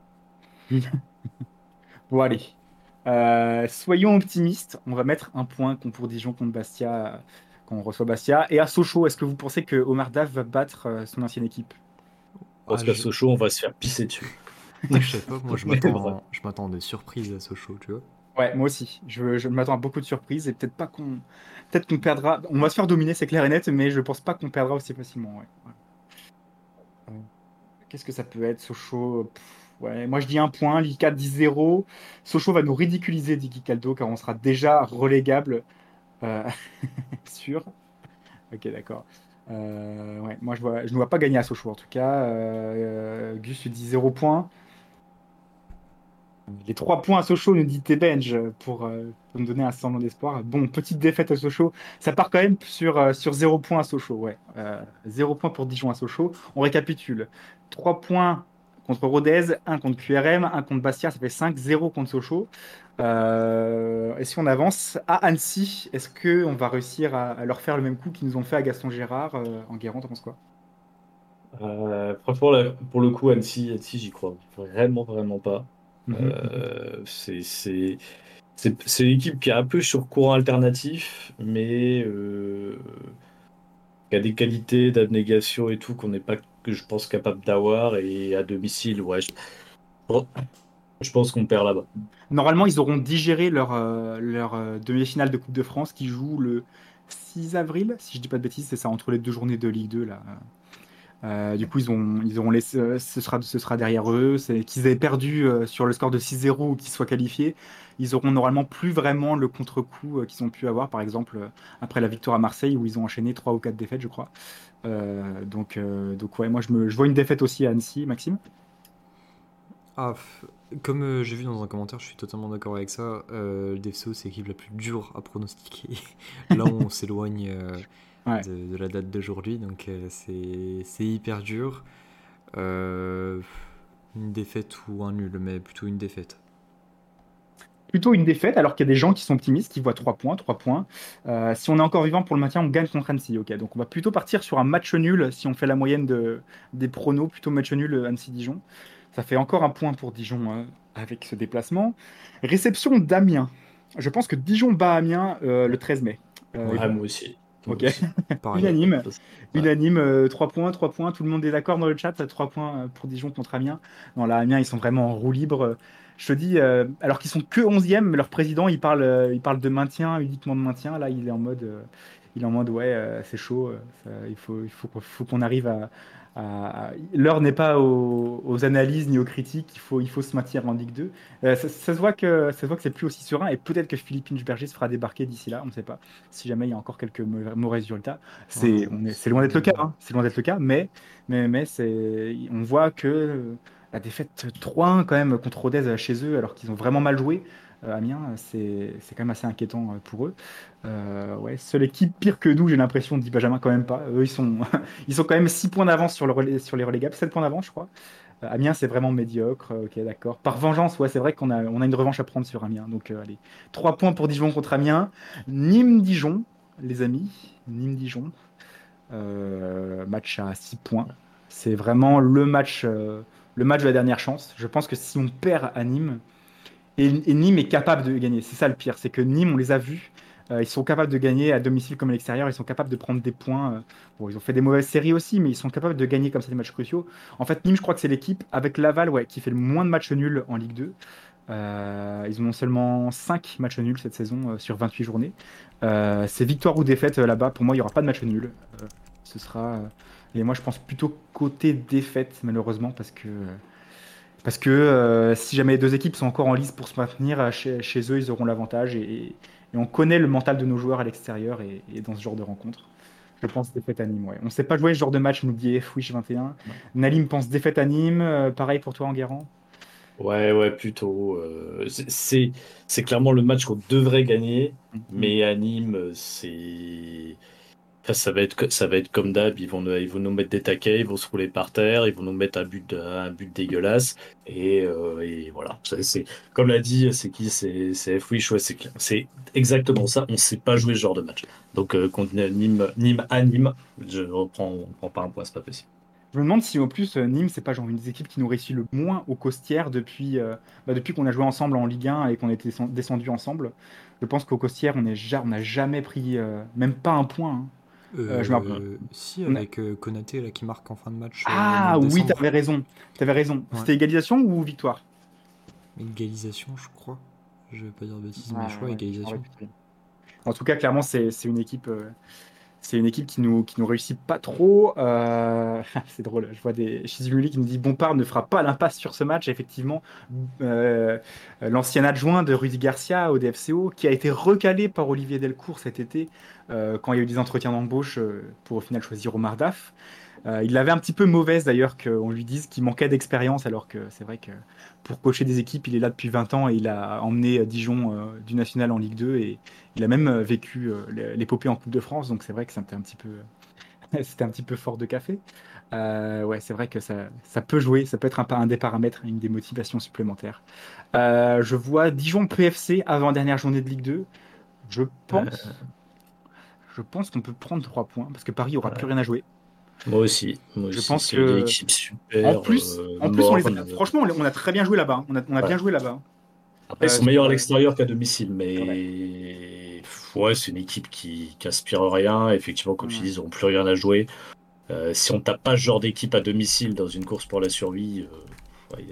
Bon, allez. Euh, soyons optimistes. On va mettre un point contre- pour Dijon contre Bastia euh, quand on reçoit Bastia. Et à Sochaux, est-ce que vous pensez que Omar Daf va battre euh, son ancienne équipe? Parce Ah, qu'à Sochaux, on va se faire pisser dessus. Je sais pas, moi je m'attends voilà. je m'attends à des surprises à Sochaux, tu vois. Ouais, moi aussi. Je, je m'attends à beaucoup de surprises et peut-être pas qu'on, peut-être qu'on perdra. On va se faire dominer, c'est clair et net, mais je pense pas qu'on perdra aussi facilement. ouais. Ouais. Qu'est-ce que ça peut être, Sochaux? Pff, Ouais, moi je dis un point, Lika dit 0. Sochaux va nous ridiculiser, dit Guy Caldo, car on sera déjà relégable. Euh, sûr. Ok, d'accord. Euh, ouais, moi, je, vois, je ne vois pas gagner à Sochaux, en tout cas. Euh, Gus, tu dis 0 points. Les 3 points à Sochaux, nous dit T-Bench, pour, euh, pour me donner un semblant d'espoir. Bon, petite défaite à Sochaux. Ça part quand même sur, euh, sur 0 points à Sochaux. Ouais. Euh, 0 points pour Dijon à Sochaux. On récapitule. 3 points contre Rodez, 1 contre QRM, 1 contre Bastia, ça fait 5, 0 contre Sochaux. Euh, et si on avance à Annecy, est-ce qu'on va réussir à, à leur faire le même coup qu'ils nous ont fait à Gaston Gérard euh, en Guérant T'en penses quoi? Euh, franchement, là, pour le coup, Annecy, Annecy, j'y crois vraiment, vraiment pas. Euh, c'est c'est l'équipe qui est un peu sur courant alternatif, mais qui a des qualités d'abnégation et tout qu'on n'est pas, que je pense, capable d'avoir. Et à domicile, ouais, je, je pense qu'on perd là-bas. Normalement, ils auront digéré leur, euh, leur euh, demi-finale de Coupe de France qui joue le 6 avril, si je dis pas de bêtises, c'est ça, entre les deux journées de Ligue 2 là. Euh, du coup, ils, ont, ils ce sera, ce sera derrière eux. Qu'ils aient perdu sur le score de 6-0 ou qu'ils soient qualifiés. Ils auront normalement plus vraiment le contre-coup euh, qu'ils ont pu avoir, par exemple, euh, après la victoire à Marseille où ils ont enchaîné 3 ou 4 défaites, je crois. Euh, donc, euh, donc, ouais, moi je, me, je vois une défaite aussi à Annecy, Maxime. Ah, comme euh, j'ai vu dans un commentaire, je suis totalement d'accord avec ça. euh, le DFCO, c'est l'équipe la plus dure à pronostiquer. Là, on s'éloigne euh, Ouais. de, de la date d'aujourd'hui, donc c'est hyper dur. Une défaite ou un nul, mais plutôt une défaite. Plutôt une défaite, alors qu'il y a des gens qui sont optimistes, qui voient 3 points, 3 points. Euh, si on est encore vivant pour le maintien, on gagne contre Annecy. Ok, donc on va plutôt partir sur un match nul si on fait la moyenne de, des pronos, plutôt match nul euh, Annecy-Dijon. Ça fait encore un point pour Dijon euh, avec ce déplacement. Réception d'Amiens. Je pense que Dijon bat Amiens le 13 mai. Ouais, moi aussi. Ok. Unanime. Ouais. Unanime, 3 points, 3 points, tout le monde est d'accord dans le chat, 3 points euh, pour Dijon contre Amiens. Non, là, Amiens, ils sont vraiment en roue libre. Je te dis, euh, alors qu'ils sont que 11e, mais leur président, il parle, euh, il parle de maintien, uniquement de maintien. Là, il est en mode, euh, il est en mode ouais, euh, c'est chaud, euh, ça- il faut, il faut qu'on arrive à. L'heure n'est pas aux, aux analyses ni aux critiques, il faut, il faut se maintenir en Ligue 2. Euh, ça, ça se voit que, ça se voit que c'est plus aussi serein, et peut-être que Philippe Inchberger se fera débarquer d'ici là, on ne sait pas. Si jamais il y a encore quelques mauvais résultats. C'est loin d'être le cas, hein. c'est loin d'être le cas, mais, mais, mais c'est, on voit que la défaite 3-1 quand même contre Rodez chez eux, alors qu'ils ont vraiment mal joué, Amiens, c'est quand même assez inquiétant euh, pour eux. Euh, ouais, seule équipe pire que nous, j'ai l'impression, dit Benjamin quand même pas. Eux, ils sont, quand même 6 points d'avance sur, sur les relégables, 7 points d'avance, je crois. Euh, Amiens, c'est vraiment médiocre, euh, ok, d'accord. Par vengeance, ouais, c'est vrai qu'on a, une revanche à prendre sur Amiens. Donc, euh, allez, 3 points pour Dijon contre Amiens. Nîmes-Dijon, les amis, Nîmes-Dijon. Euh, match à 6 points. C'est vraiment le match, euh, le match de la dernière chance. Je pense que si on perd à Nîmes, et, Nîmes est capable de gagner, c'est ça le pire, c'est que Nîmes, on les a vus, euh, ils sont capables de gagner à domicile comme à l'extérieur, ils sont capables de prendre des points. euh, bon, ils ont fait des mauvaises séries aussi, mais ils sont capables de gagner comme ça des matchs cruciaux. En fait, Nîmes, je crois que c'est l'équipe avec Laval ouais, qui fait le moins de matchs nuls en Ligue 2. Euh, ils ont seulement 5 matchs nuls cette saison sur 28 journées. C'est victoire ou défaite là-bas. Pour moi, il n'y aura pas de match nul. Ce sera. et moi, je pense plutôt côté défaite, malheureusement, parce que. Parce que euh, si jamais les deux équipes sont encore en lice pour se maintenir, euh, chez, chez eux, ils auront l'avantage. Et, et on connaît le mental de nos joueurs à l'extérieur et, et dans ce genre de rencontre. Je pense défaite à Nîmes. Ouais. On ne sait pas jouer ce genre de match, nous dit Fwish 21. Nalim pense défaite à Nîmes. euh, pareil pour toi, Enguerrand. Ouais, ouais, plutôt. euh, c'est clairement le match qu'on devrait gagner, mais à Nîmes, c'est. Ça va être, ça va être comme d'hab, ils vont, ils vont nous mettre des taquets, ils vont se rouler par terre, ils vont nous mettre un but, un but dégueulasse, et, euh, et voilà. C'est- comme l'a dit, c'est qui C'est c'est F-Wish, c'est. C'est exactement ça, on sait pas jouer ce genre de match. Donc, euh, contre Nîmes, Nîmes à Nîmes, je reprends, on prend pas un point, c'est pas possible. Je me demande si au plus euh, Nîmes, c'est pas genre une des équipes qui nous réussit le moins au Costières depuis, bah, depuis qu'on a joué ensemble en Ligue 1 et qu'on était descendu ensemble. Je pense qu'au Costières, on n'a jamais pris même pas un point. hein. Euh, je me rappelle. Euh, si, On a- avec euh, Konaté là, qui marque en fin de match. Ah oui, t'avais raison. T'avais raison. Ouais. C'était égalisation ou victoire? Égalisation, je crois. Je vais pas dire de bêtises, mais je crois ouais, égalisation. En tout cas, clairement, c'est c'est une équipe. C'est une équipe qui nous, nous réussit pas trop. Euh, c'est drôle, je vois des Shizumuli qui nous dit Bompard ne fera pas l'impasse sur ce match. Effectivement, euh, l'ancien adjoint de Rudy Garcia au DFCO, qui a été recalé par Olivier Delcourt cet été, euh, quand il y a eu des entretiens d'embauche pour au final choisir Omar Daf. Euh, il l'avait un petit peu mauvaise d'ailleurs qu'on lui dise qu'il manquait d'expérience, alors que c'est vrai que pour coacher des équipes, il est là depuis 20 ans et il a emmené Dijon euh, du national en Ligue 2 et il a même euh, vécu euh, l'épopée en Coupe de France, donc c'est vrai que c'était un petit peu, c'était un petit peu fort de café. Euh, ouais, c'est vrai que ça, ça peut jouer, ça peut être un, des paramètres, une des motivations supplémentaires. Euh, je vois Dijon PFC avant dernière journée de Ligue 2. Je pense, je pense qu'on peut prendre 3 points parce que Paris aura plus rien à jouer. Moi aussi. Moi Je aussi, pense que- super. En plus, euh, en plus on les a- morne. franchement, on, a très bien joué là-bas. On a, on a Ouais. bien joué là-bas. Après, ils Euh, sont meilleurs à l'extérieur qu'à domicile, mais ouais, c'est une équipe qui, qui aspire rien. Effectivement, comme tu dis, ils n'ont plus rien à jouer. Euh, si on tape pas ce genre d'équipe à domicile dans une course pour la survie, euh, ouais,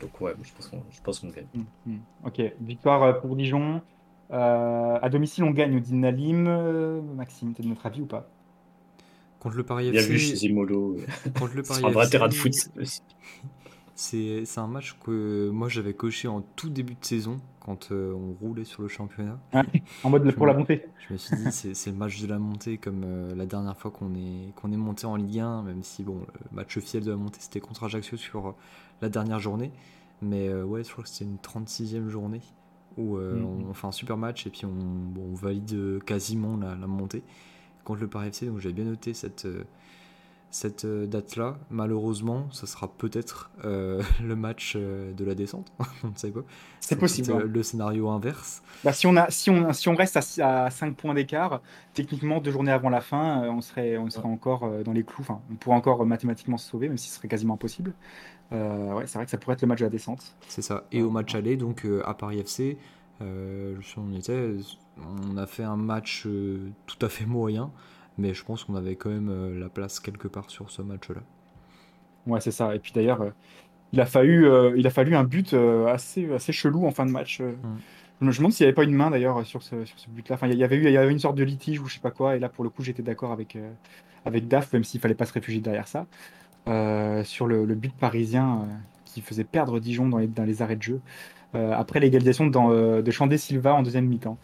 donc ouais, je pense qu'on je pense qu'on gagne. Mm, mm. Ok, victoire euh, pour Dijon. Euh, à domicile, on gagne, dit Nalim. Euh, Maxime, t'es de notre avis ou pas? Contre le Paris Bien FC, vu chez Zimolo. contre le C'est Paris un vrai FC, terrain de foot. C'est un match que moi j'avais coché en tout début de saison quand euh, on roulait sur le championnat. En mode Je pour la me- montée. Je me suis dit c'est le match de la montée comme euh, la dernière fois qu'on est qu'on est monté en Ligue 1, même si bon le match officiel de la montée c'était contre Ajaccio sur euh, la dernière journée. Mais euh, ouais, je crois que c'était une 36e journée où euh, Mhm. on fait un super match et puis on, bon, on valide quasiment la, la montée contre le Paris FC. Donc j'avais bien noté cette, euh, cette euh, date-là. Malheureusement, ça sera peut-être euh, le match de la descente. on ne sait pas. C'est possible. hein. le scénario inverse. Bah, si, on a, si, on, si on reste à, 5 points d'écart, techniquement, deux journées avant la fin, on serait, on serait encore dans les clous. Enfin, on pourrait encore mathématiquement se sauver, même si ce serait quasiment impossible. Euh, ouais, c'est vrai que ça pourrait être le match de la descente. C'est ça. Et au match aller, donc euh, à Paris FC, euh, on était, on a fait un match euh, tout à fait moyen, mais je pense qu'on avait quand même euh, la place quelque part sur ce match-là. Ouais, c'est ça. Et puis d'ailleurs, il a fallu, euh, il a fallu un but euh, assez, assez chelou en fin de match. euh. Je me je me demande s'il n'y avait pas une main d'ailleurs sur ce, sur ce but-là. Enfin, il y avait eu, il y avait une sorte de litige ou je sais pas quoi. Et là, pour le coup, j'étais d'accord avec, avec Daf, même s'il fallait pas se réfugier derrière ça. Sur le, le but parisien qui faisait perdre Dijon dans les, dans les arrêts de jeu. Euh, après l'égalisation euh, de Chandé Silva en deuxième mi-temps.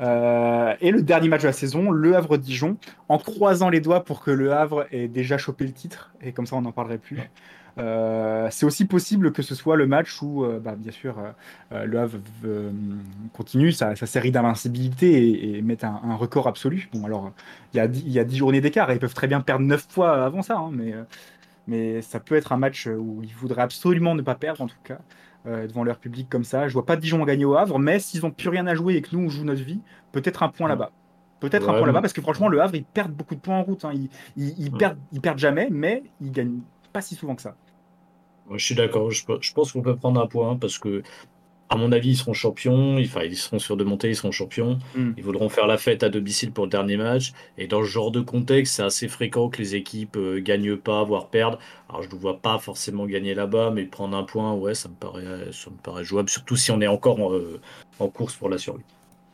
Euh, et le dernier match de la saison, Le Havre-Dijon, en croisant les doigts pour que Le Havre ait déjà chopé le titre, et comme ça on n'en parlerait plus. C'est aussi possible que ce soit le match où, bah, bien sûr, Le Havre continue sa, série d'invincibilité et, et met un, record absolu. Bon, alors, il y a, dix- il y a 10 journées d'écart et ils peuvent très bien perdre 9 fois avant ça, hein, mais, ça peut être un match où ils voudraient absolument ne pas perdre, en tout cas, devant leur public comme ça. Je vois pas Dijon gagner au Havre, mais s'ils ont plus rien à jouer et que nous, on joue notre vie, peut-être un point là-bas. Peut-être un point là-bas, parce que franchement, le Havre, ils perdent beaucoup de points en route. hein. Ils, ils- ils Ouais. perdent, ils perdent jamais, mais ils gagnent pas si souvent que ça. Je suis d'accord. Je, je pense qu'on peut prendre un point parce que, à mon avis, ils seront champions. Enfin, ils seront sur de montée, ils seront champions. Mm. Ils voudront faire la fête à domicile pour le dernier match. Et dans ce genre de contexte, c'est assez fréquent que les équipes euh, gagnent pas, voire perdent. Alors, je ne vois pas forcément gagner là-bas, mais prendre un point, ouais, ça me paraît, ça me paraît jouable. Surtout si on est encore en, euh, en course pour la survie.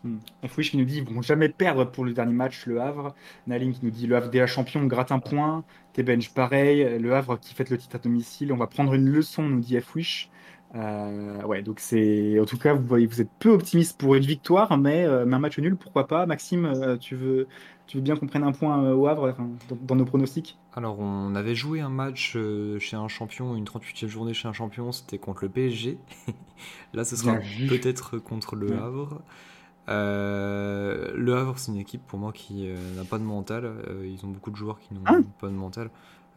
Hmm. Fouiche qui nous dit ils vont jamais perdre pour le dernier match, Le Havre. Naline qui nous dit Le Havre déjà champion, on gratte un point. Tebenj pareil. Le Havre qui fête le titre à domicile. On va prendre une leçon, nous dit Fouiche. Euh, ouais, donc c'est. En tout cas, vous voyez, vous êtes peu optimiste pour une victoire, mais, euh, mais un match nul, pourquoi pas. Maxime, euh, tu veux, tu veux bien qu'on prenne un point au Havre enfin, dans, dans nos pronostics? Alors, on avait joué un match chez un champion, une 38e journée chez un champion, c'était contre le PSG. Là, ce sera peut-être contre le Ouais. Havre. Le Havre, c'est une équipe pour moi qui n'a pas de mental. Ils ont beaucoup de joueurs qui n'ont Hein pas de mental.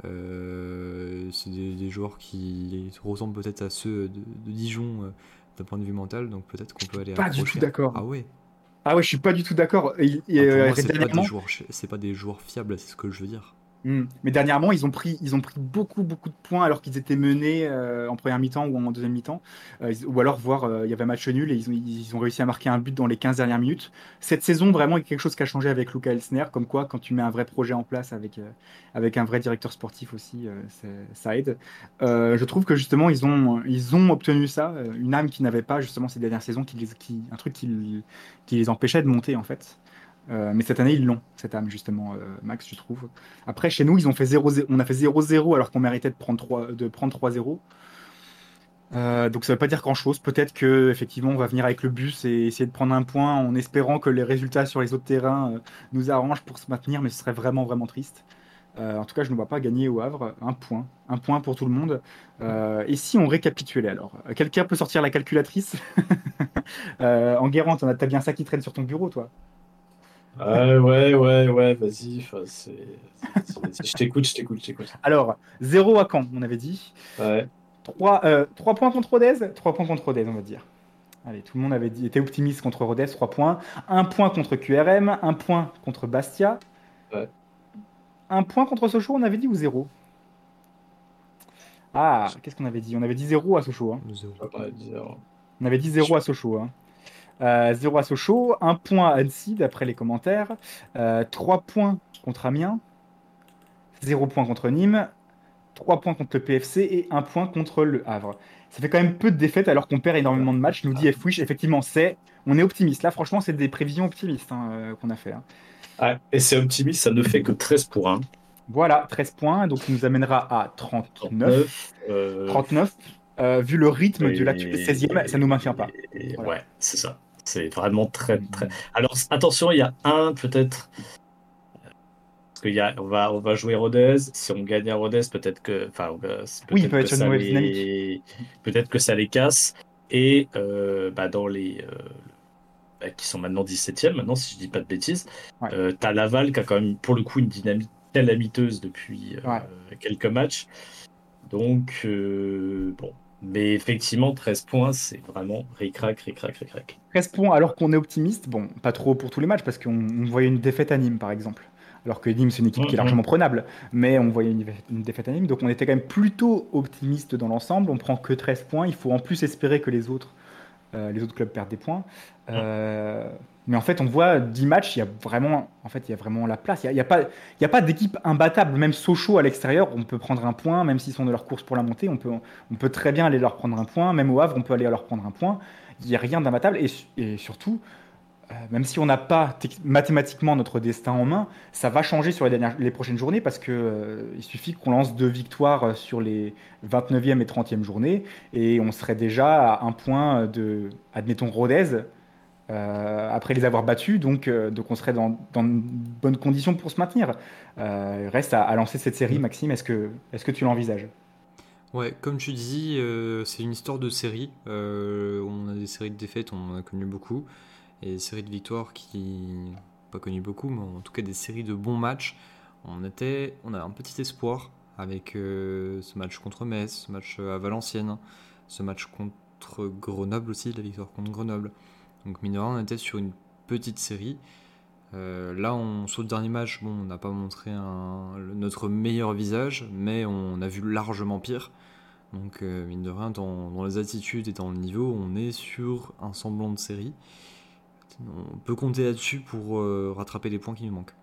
Euh, c'est des, des joueurs qui ressemblent peut-être à ceux de, de Dijon euh, d'un point de vue mental, donc peut-être qu'on peut aller Pas du tout d'accord. Ah ouais. Ah ouais, je suis pas du tout d'accord. Et- et, Ah, euh, moi, c'est pas, dernièrement- des joueurs, c'est pas des joueurs fiables, c'est ce que je veux dire. Hmm. Mais dernièrement, ils ont pris, ils ont pris beaucoup, beaucoup de points alors qu'ils étaient menés euh, en première mi-temps ou en deuxième mi-temps. Euh, ou alors, voir, euh, il y avait match nul et ils ont, réussi à marquer un but dans les 15 dernières minutes. Cette saison, vraiment, il y a quelque chose qui a changé avec Luca Elsner. Comme quoi, quand tu mets un vrai projet en place avec, avec un vrai directeur sportif aussi, ça aide. Je trouve que justement, ils ont, ils ont obtenu ça, une âme qu'ils n'avaient pas justement ces dernières saisons, qui, un truc qui, qui les empêchait de monter en fait. Euh, mais cette année, ils l'ont, cette âme, justement, euh, Max, je trouve. Après, chez nous, ils ont fait 0 on a fait 0-0 alors qu'on méritait de prendre 3 de prendre 3-0. Euh, donc ça veut pas dire grand chose. Peut-être que effectivement on va venir avec le bus et essayer de prendre un point en espérant que les résultats sur les autres terrains nous arrangent pour se maintenir, mais ce serait vraiment vraiment triste. En tout cas, je ne vois pas gagner au Havre un point, un point pour tout le monde. Et si on récapitulait alors? Quelqu'un peut sortir la calculatrice? En Guérant, t'as bien ça qui traîne sur ton bureau, toi Ah, ouais, ouais, ouais, vas-y. Je t'écoute, je t'écoute, je t'écoute. Alors, 0 à Caen, on avait dit. Ouais. 3, points contre Rodez? 3 points contre Rodez, on va dire. Allez, tout le monde avait dit, était optimiste contre Rodez, 3 points. 1 point contre QRM, 1 point contre Bastia. Ouais. Un point contre Sochaux, on avait dit ou 0 Ah, qu'est-ce qu'on avait dit? On avait dit 0 à Sochaux. hein. On avait dit 0 à Sochaux. Hein. Euh, 0 à Sochaux, 1 point à Annecy, d'après les commentaires. Euh, 3 points contre Amiens. 0 point contre Nîmes. 3 points contre le PFC et 1 point contre le Havre. Ça fait quand même peu de défaites alors qu'on perd énormément de matchs. Nous dit Fwish, effectivement, c'est, on est optimiste. Là, franchement, c'est des prévisions optimistes hein, euh, qu'on a fait. hein. Ouais, et c'est optimiste, ça ne fait que 13 pour 1. Voilà, 13 points, donc il nous amènera à 39. 39. euh, 39. Euh, vu le rythme de la et- 16e, ça nous maintient pas. et- Voilà. Ouais, c'est ça. C'est vraiment très, très. Alors, attention, il y a un peut-être. Parce qu'il y a, on va, on va jouer Rodez. Si on gagne à Rodez, peut-être que, enfin, va- Oui, il peut-être peut être que ça les-. Peut-être que ça les casse. Et euh, bah, dans les, euh, bah, qui sont maintenant 17e, maintenant, si je dis pas de bêtises, Ouais. euh, t'as Laval qui a quand même pour le coup une dynamique calamiteuse depuis Ouais. quelques matchs. Donc, bon. Mais effectivement, 13 points, c'est vraiment ric-rac, ric-rac, ric-rac. 13 points alors qu'on est optimiste. Bon, pas trop pour tous les matchs parce qu'on on voyait une défaite à Nîmes par exemple. Alors que Nîmes c'est une équipe qui est Mhm. largement prenable, mais on voyait une, une défaite à Nîmes. Donc on était quand même plutôt optimiste dans l'ensemble. On prend que 13 points. Il faut en plus espérer que les autres, les autres clubs perdent des points. Euh, mais en fait, on voit 10 matchs, il y a vraiment, en fait, il y a vraiment la place. Il n'y a, il y a pas, il y a pas d'équipe imbattable. Même Sochaux à l'extérieur, on peut prendre un point, même s'ils sont de leur course pour la montée, on peut, on peut très bien aller leur prendre un point. Même au Havre, on peut aller leur prendre un point. Il n'y a rien d'imbattable. Et, su- et surtout, euh, même si on n'a pas mathématiquement notre destin en main, ça va changer sur les, dernières, les prochaines journées parce que euh, il suffit qu'on lance deux victoires euh, sur les 29e et 30e journées et on serait déjà à un point de, admettons, Rodez. euh, après les avoir battus, donc, euh, donc on serait dans, dans de bonnes conditions pour se maintenir. Euh, il reste à, à lancer cette série, Maxime. Est-ce que, est-ce que tu l'envisages? Ouais, comme tu dis, euh, c'est une histoire de série. Euh, on a des séries de défaites, on en a connu beaucoup. Et des séries de victoires qui. pas connu beaucoup, mais en tout cas des séries de bons matchs. On, était, on a un petit espoir avec euh, ce match contre Metz, ce match à Valenciennes, ce match contre Grenoble aussi, la victoire contre Grenoble. Donc, mine de rien, on était sur une petite série. Euh, là, on, sur le dernier match, bon, on n'a pas montré notre meilleur visage, mais on a vu largement pire. Donc, euh, mine de rien, dans les attitudes et dans le niveau, on est sur un semblant de série. On peut compter là-dessus pour euh, rattraper les points qui nous manquent.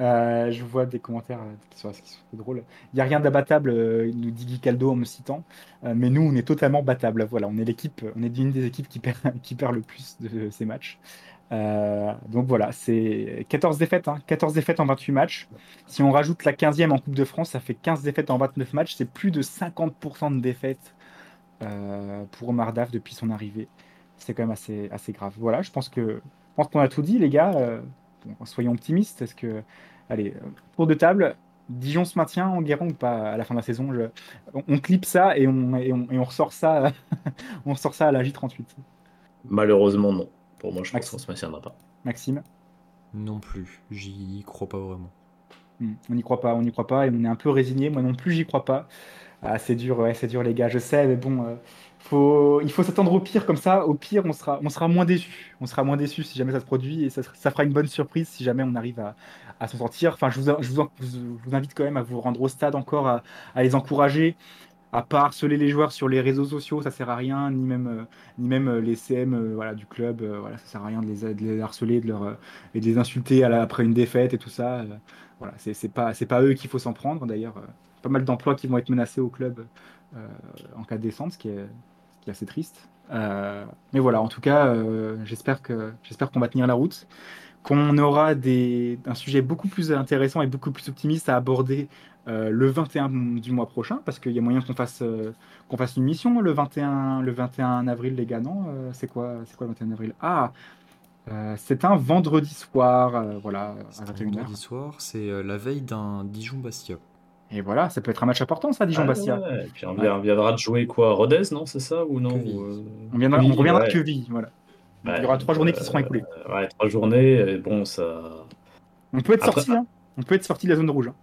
Euh, je vois des commentaires euh, qui sont drôles. Il n'y a rien d'abattable, nous dit Guy Caldo en me citant. Mais nous, on est totalement battable. Voilà, on est l'équipe, on est une des équipes qui perd, qui le plus de ces matchs. Donc voilà, c'est 14 défaites, hein, 14 défaites en 28 matchs. Si on rajoute la 15e en Coupe de France, ça fait 15 défaites en 29 matchs. C'est plus de 50% de défaites pour Omar Daf depuis son arrivée. C'est quand même assez, assez grave. Voilà, je pense que je pense qu'on a tout dit, les gars. Euh, bon, soyons optimistes. Est-ce que, allez, euh, tour de table, Dijon se maintient en Guérin ou pas à la fin de la saison Je- on, on clip ça et on, et on, et on ressort ça, on ressort ça à la J38. Malheureusement, non. Pour moi, je pense Max. qu'on se maintiendra pas. Maxime, Non plus, j'y crois pas vraiment. Hmm, on n'y croit pas, on n'y croit pas et on est un peu résigné. Moi non plus, j'y crois pas. Ah, c'est dur, ouais, c'est dur les gars, je sais, mais bon, euh, il faut s'attendre au pire comme ça. Au pire, on sera, moins déçu. On sera moins déçu si jamais ça se produit et ça, fera une bonne surprise si jamais on arrive à, s'en sortir. Enfin, je vous, invite quand même à vous rendre au stade encore, à, les encourager, à pas harceler les joueurs sur les réseaux sociaux, ça sert à rien, ni même, euh, euh, les CM euh, du club, euh, voilà, ça sert à rien de les, harceler et de les insulter après une défaite et tout ça. voilà, c'est pas, eux qu'il faut s'en prendre. D'ailleurs, pas mal d'emplois qui vont être menacés au club en cas de descente, ce qui est, qui est assez triste. Euh, mais voilà, en tout cas, euh, j'espère que j'espère qu'on va tenir la route, qu'on aura des, un sujet beaucoup plus intéressant et beaucoup plus optimiste à aborder euh, le 21 du mois prochain, parce qu'il y a moyen qu'on fasse, qu'on fasse une mission le 21, le 21 avril, les gars, non C'est quoi, c'est quoi le 21 avril? Ah, c'est un vendredi soir, voilà, C'est un 21h. vendredi soir, c'est la veille d'un Dijon-Bastia. Et voilà, ça peut être un match important, ça, Ah Dijon-Bastia. ouais, et puis on, on viendra de jouer quoi Rodez, non C'est ça ou non ou, euh, On, viendra, on Quevilly, reviendra ouais. de Quevilly, voilà. Il y aura trois journées qui seront écoulées. euh, ouais, trois journées, et bon, ça. On peut être Après- sorti, hein. On peut être sorti de la zone rouge. hein.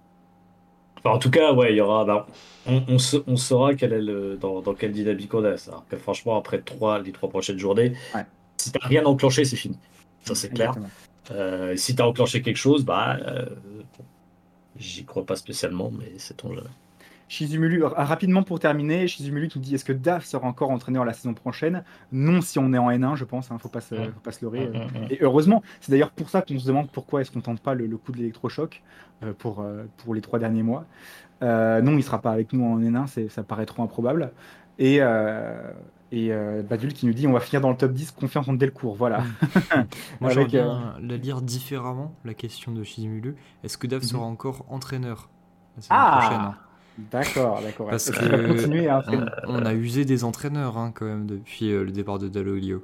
Enfin, en tout cas, ouais, il y aura. bah, on, on, sa- on saura quel est le, dans, dans quelle dynamique on est. Alors que franchement, après trois, les trois prochaines journées, Ouais. si t'as rien enclenché, c'est fini. Ça, c'est clair. Euh, si t'as enclenché quelque chose, bah. euh, J'y crois pas spécialement, mais c'est ton jeu. Shizumulu, euh, rapidement pour terminer, Shizumulu qui dit est-ce que Daf sera encore entraîneur la saison prochaine? Non, si on est en N1, je pense, hein, faut, pas se, Mm. faut pas se leurrer. Mm, mm, mm. Et heureusement, c'est d'ailleurs pour ça qu'on se demande pourquoi est-ce qu'on tente pas le, le coup de l'électrochoc euh, pour, euh, pour les trois derniers mois. Euh, non, il sera pas avec nous en N1, c'est- ça paraît trop improbable. Et, euh, et euh, Badul qui nous dit on va finir dans le top 10, confiance en Delcourt. Voilà. Moi, Avec, j'aimerais euh, bien la lire différemment, la question de Shizumulu. Est-ce que Dave Mhm. sera encore entraîneur la Ah prochaine hein? D'accord, d'accord. Parce que continuer à on, a usé des entraîneurs hein, quand même depuis euh, le départ de Dalloglio.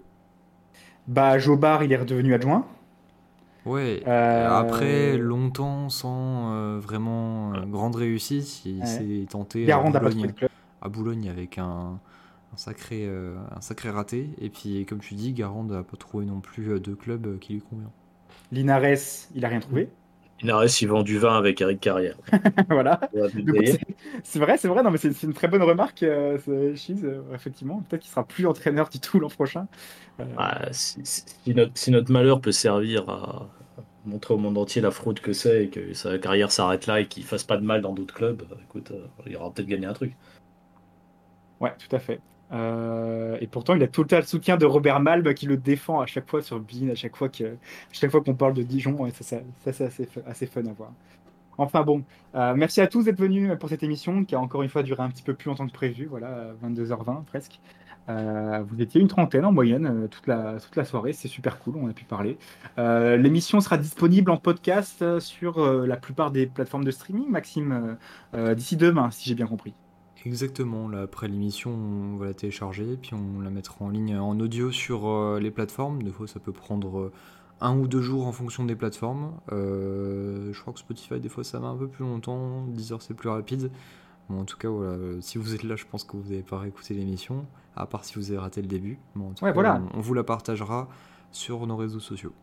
Bah, Jobar, il est redevenu adjoint. Ouais, Euh, après longtemps sans euh, vraiment euh, grande réussite, il Ouais. s'est tenté à Boulogne, à Boulogne avec un, un sacré, euh, un sacré raté. Et puis, comme tu dis, Garand n'a pas trouvé non plus euh, de club euh, qui lui convient. Linares, il a rien trouvé. Inares, il vend du vin avec Eric Carrière. voilà. C'est- vrai, c'est vrai, non, mais c'est une très bonne remarque, euh, Chiz, euh, effectivement. Peut-être qu'il sera plus entraîneur du tout l'an prochain. Euh, Ah, si, notre, si notre malheur peut servir à montrer au monde entier la fraude que c'est et que sa carrière s'arrête là et qu'il fasse pas de mal dans d'autres clubs, écoute, euh, il aura peut-être gagné un truc. Ouais, tout à fait. Euh, et pourtant, il a tout le temps le soutien de Robert Malm qui le défend à chaque fois sur Bean, à chaque fois chaque fois qu'on parle de Dijon. Et ça, ça, ça, c'est assez, assez fun à voir. Enfin bon, euh, merci à tous d'être venus pour cette émission qui a encore une fois duré un petit peu plus longtemps que prévu, voilà, euh, 22h20 presque. Euh, vous étiez une trentaine en moyenne toute la, toute la soirée, c'est super cool, on a pu parler. L'émission sera disponible en podcast sur la plupart des plateformes de streaming, Maxime, d'ici demain, si j'ai bien compris. Exactement, là, après l'émission, on va la télécharger, puis on la mettra en ligne en audio sur euh, les plateformes. Des fois, ça peut prendre euh, un ou deux jours en fonction des plateformes. Euh, je crois que Spotify, des fois, ça met un peu plus longtemps. Deezer, c'est plus rapide. Bon, en tout cas, voilà, si vous êtes là, je pense que vous n'avez pas réécouté l'émission, à part si vous avez raté le début. Bon, en tout Ouais, cas, voilà. on, on vous la partagera sur nos réseaux sociaux.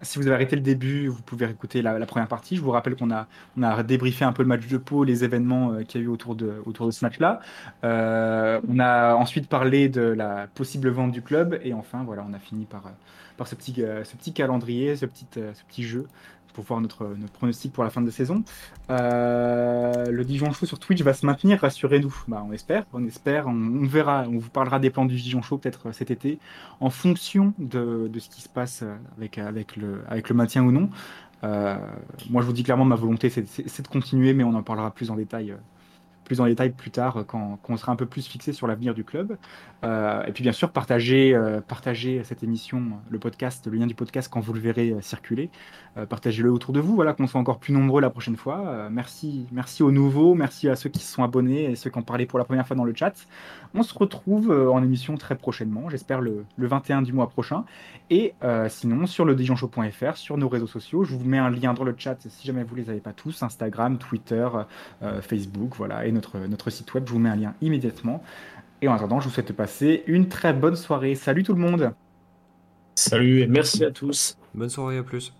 Si vous avez arrêté le début, vous pouvez écouter la, première partie. Je vous rappelle qu'on a, on a débriefé un peu le match de Pau, les événements euh, qu'il y a eu autour de, autour de ce match-là. Euh, on a ensuite parlé de la possible vente du club. Et enfin, voilà, on a fini par, euh, par ce, petit, ce petit calendrier, ce petit, ce petit jeu pour voir notre, pronostic pour la fin de saison. Euh, le Dijon Show sur Twitch va se maintenir, rassurez-nous. Bah, on espère, on espère, on, verra. On vous parlera des plans du Dijon Show peut-être euh, cet été en fonction de, ce qui se passe euh, avec, le, maintien ou non. Moi, je vous dis clairement, ma volonté, c'est de continuer, mais on en parlera plus en détail, plus en détail plus tard, euh, quand, on sera un peu plus fixé sur l'avenir du club. Euh, et puis, bien sûr, partagez, euh, partagez cette émission, le podcast, le lien du podcast, quand vous le verrez circuler. Partagez-le autour de vous, voilà, qu'on soit encore plus nombreux la prochaine fois. Merci, merci aux nouveaux, merci à ceux qui se sont abonnés et ceux qui ont parlé pour la première fois dans le chat. On se retrouve euh, en émission très prochainement, j'espère le, le 21 du mois prochain. Et euh, sinon, sur le sur nos réseaux sociaux, je vous mets un lien dans le chat si jamais vous les avez pas tous, Instagram, Twitter, euh, Facebook, voilà, et notre, notre site web, je vous mets un lien immédiatement. Et en attendant, je vous souhaite de passer une très bonne soirée. Salut tout le monde Salut et merci à tous. Bonne soirée, à plus.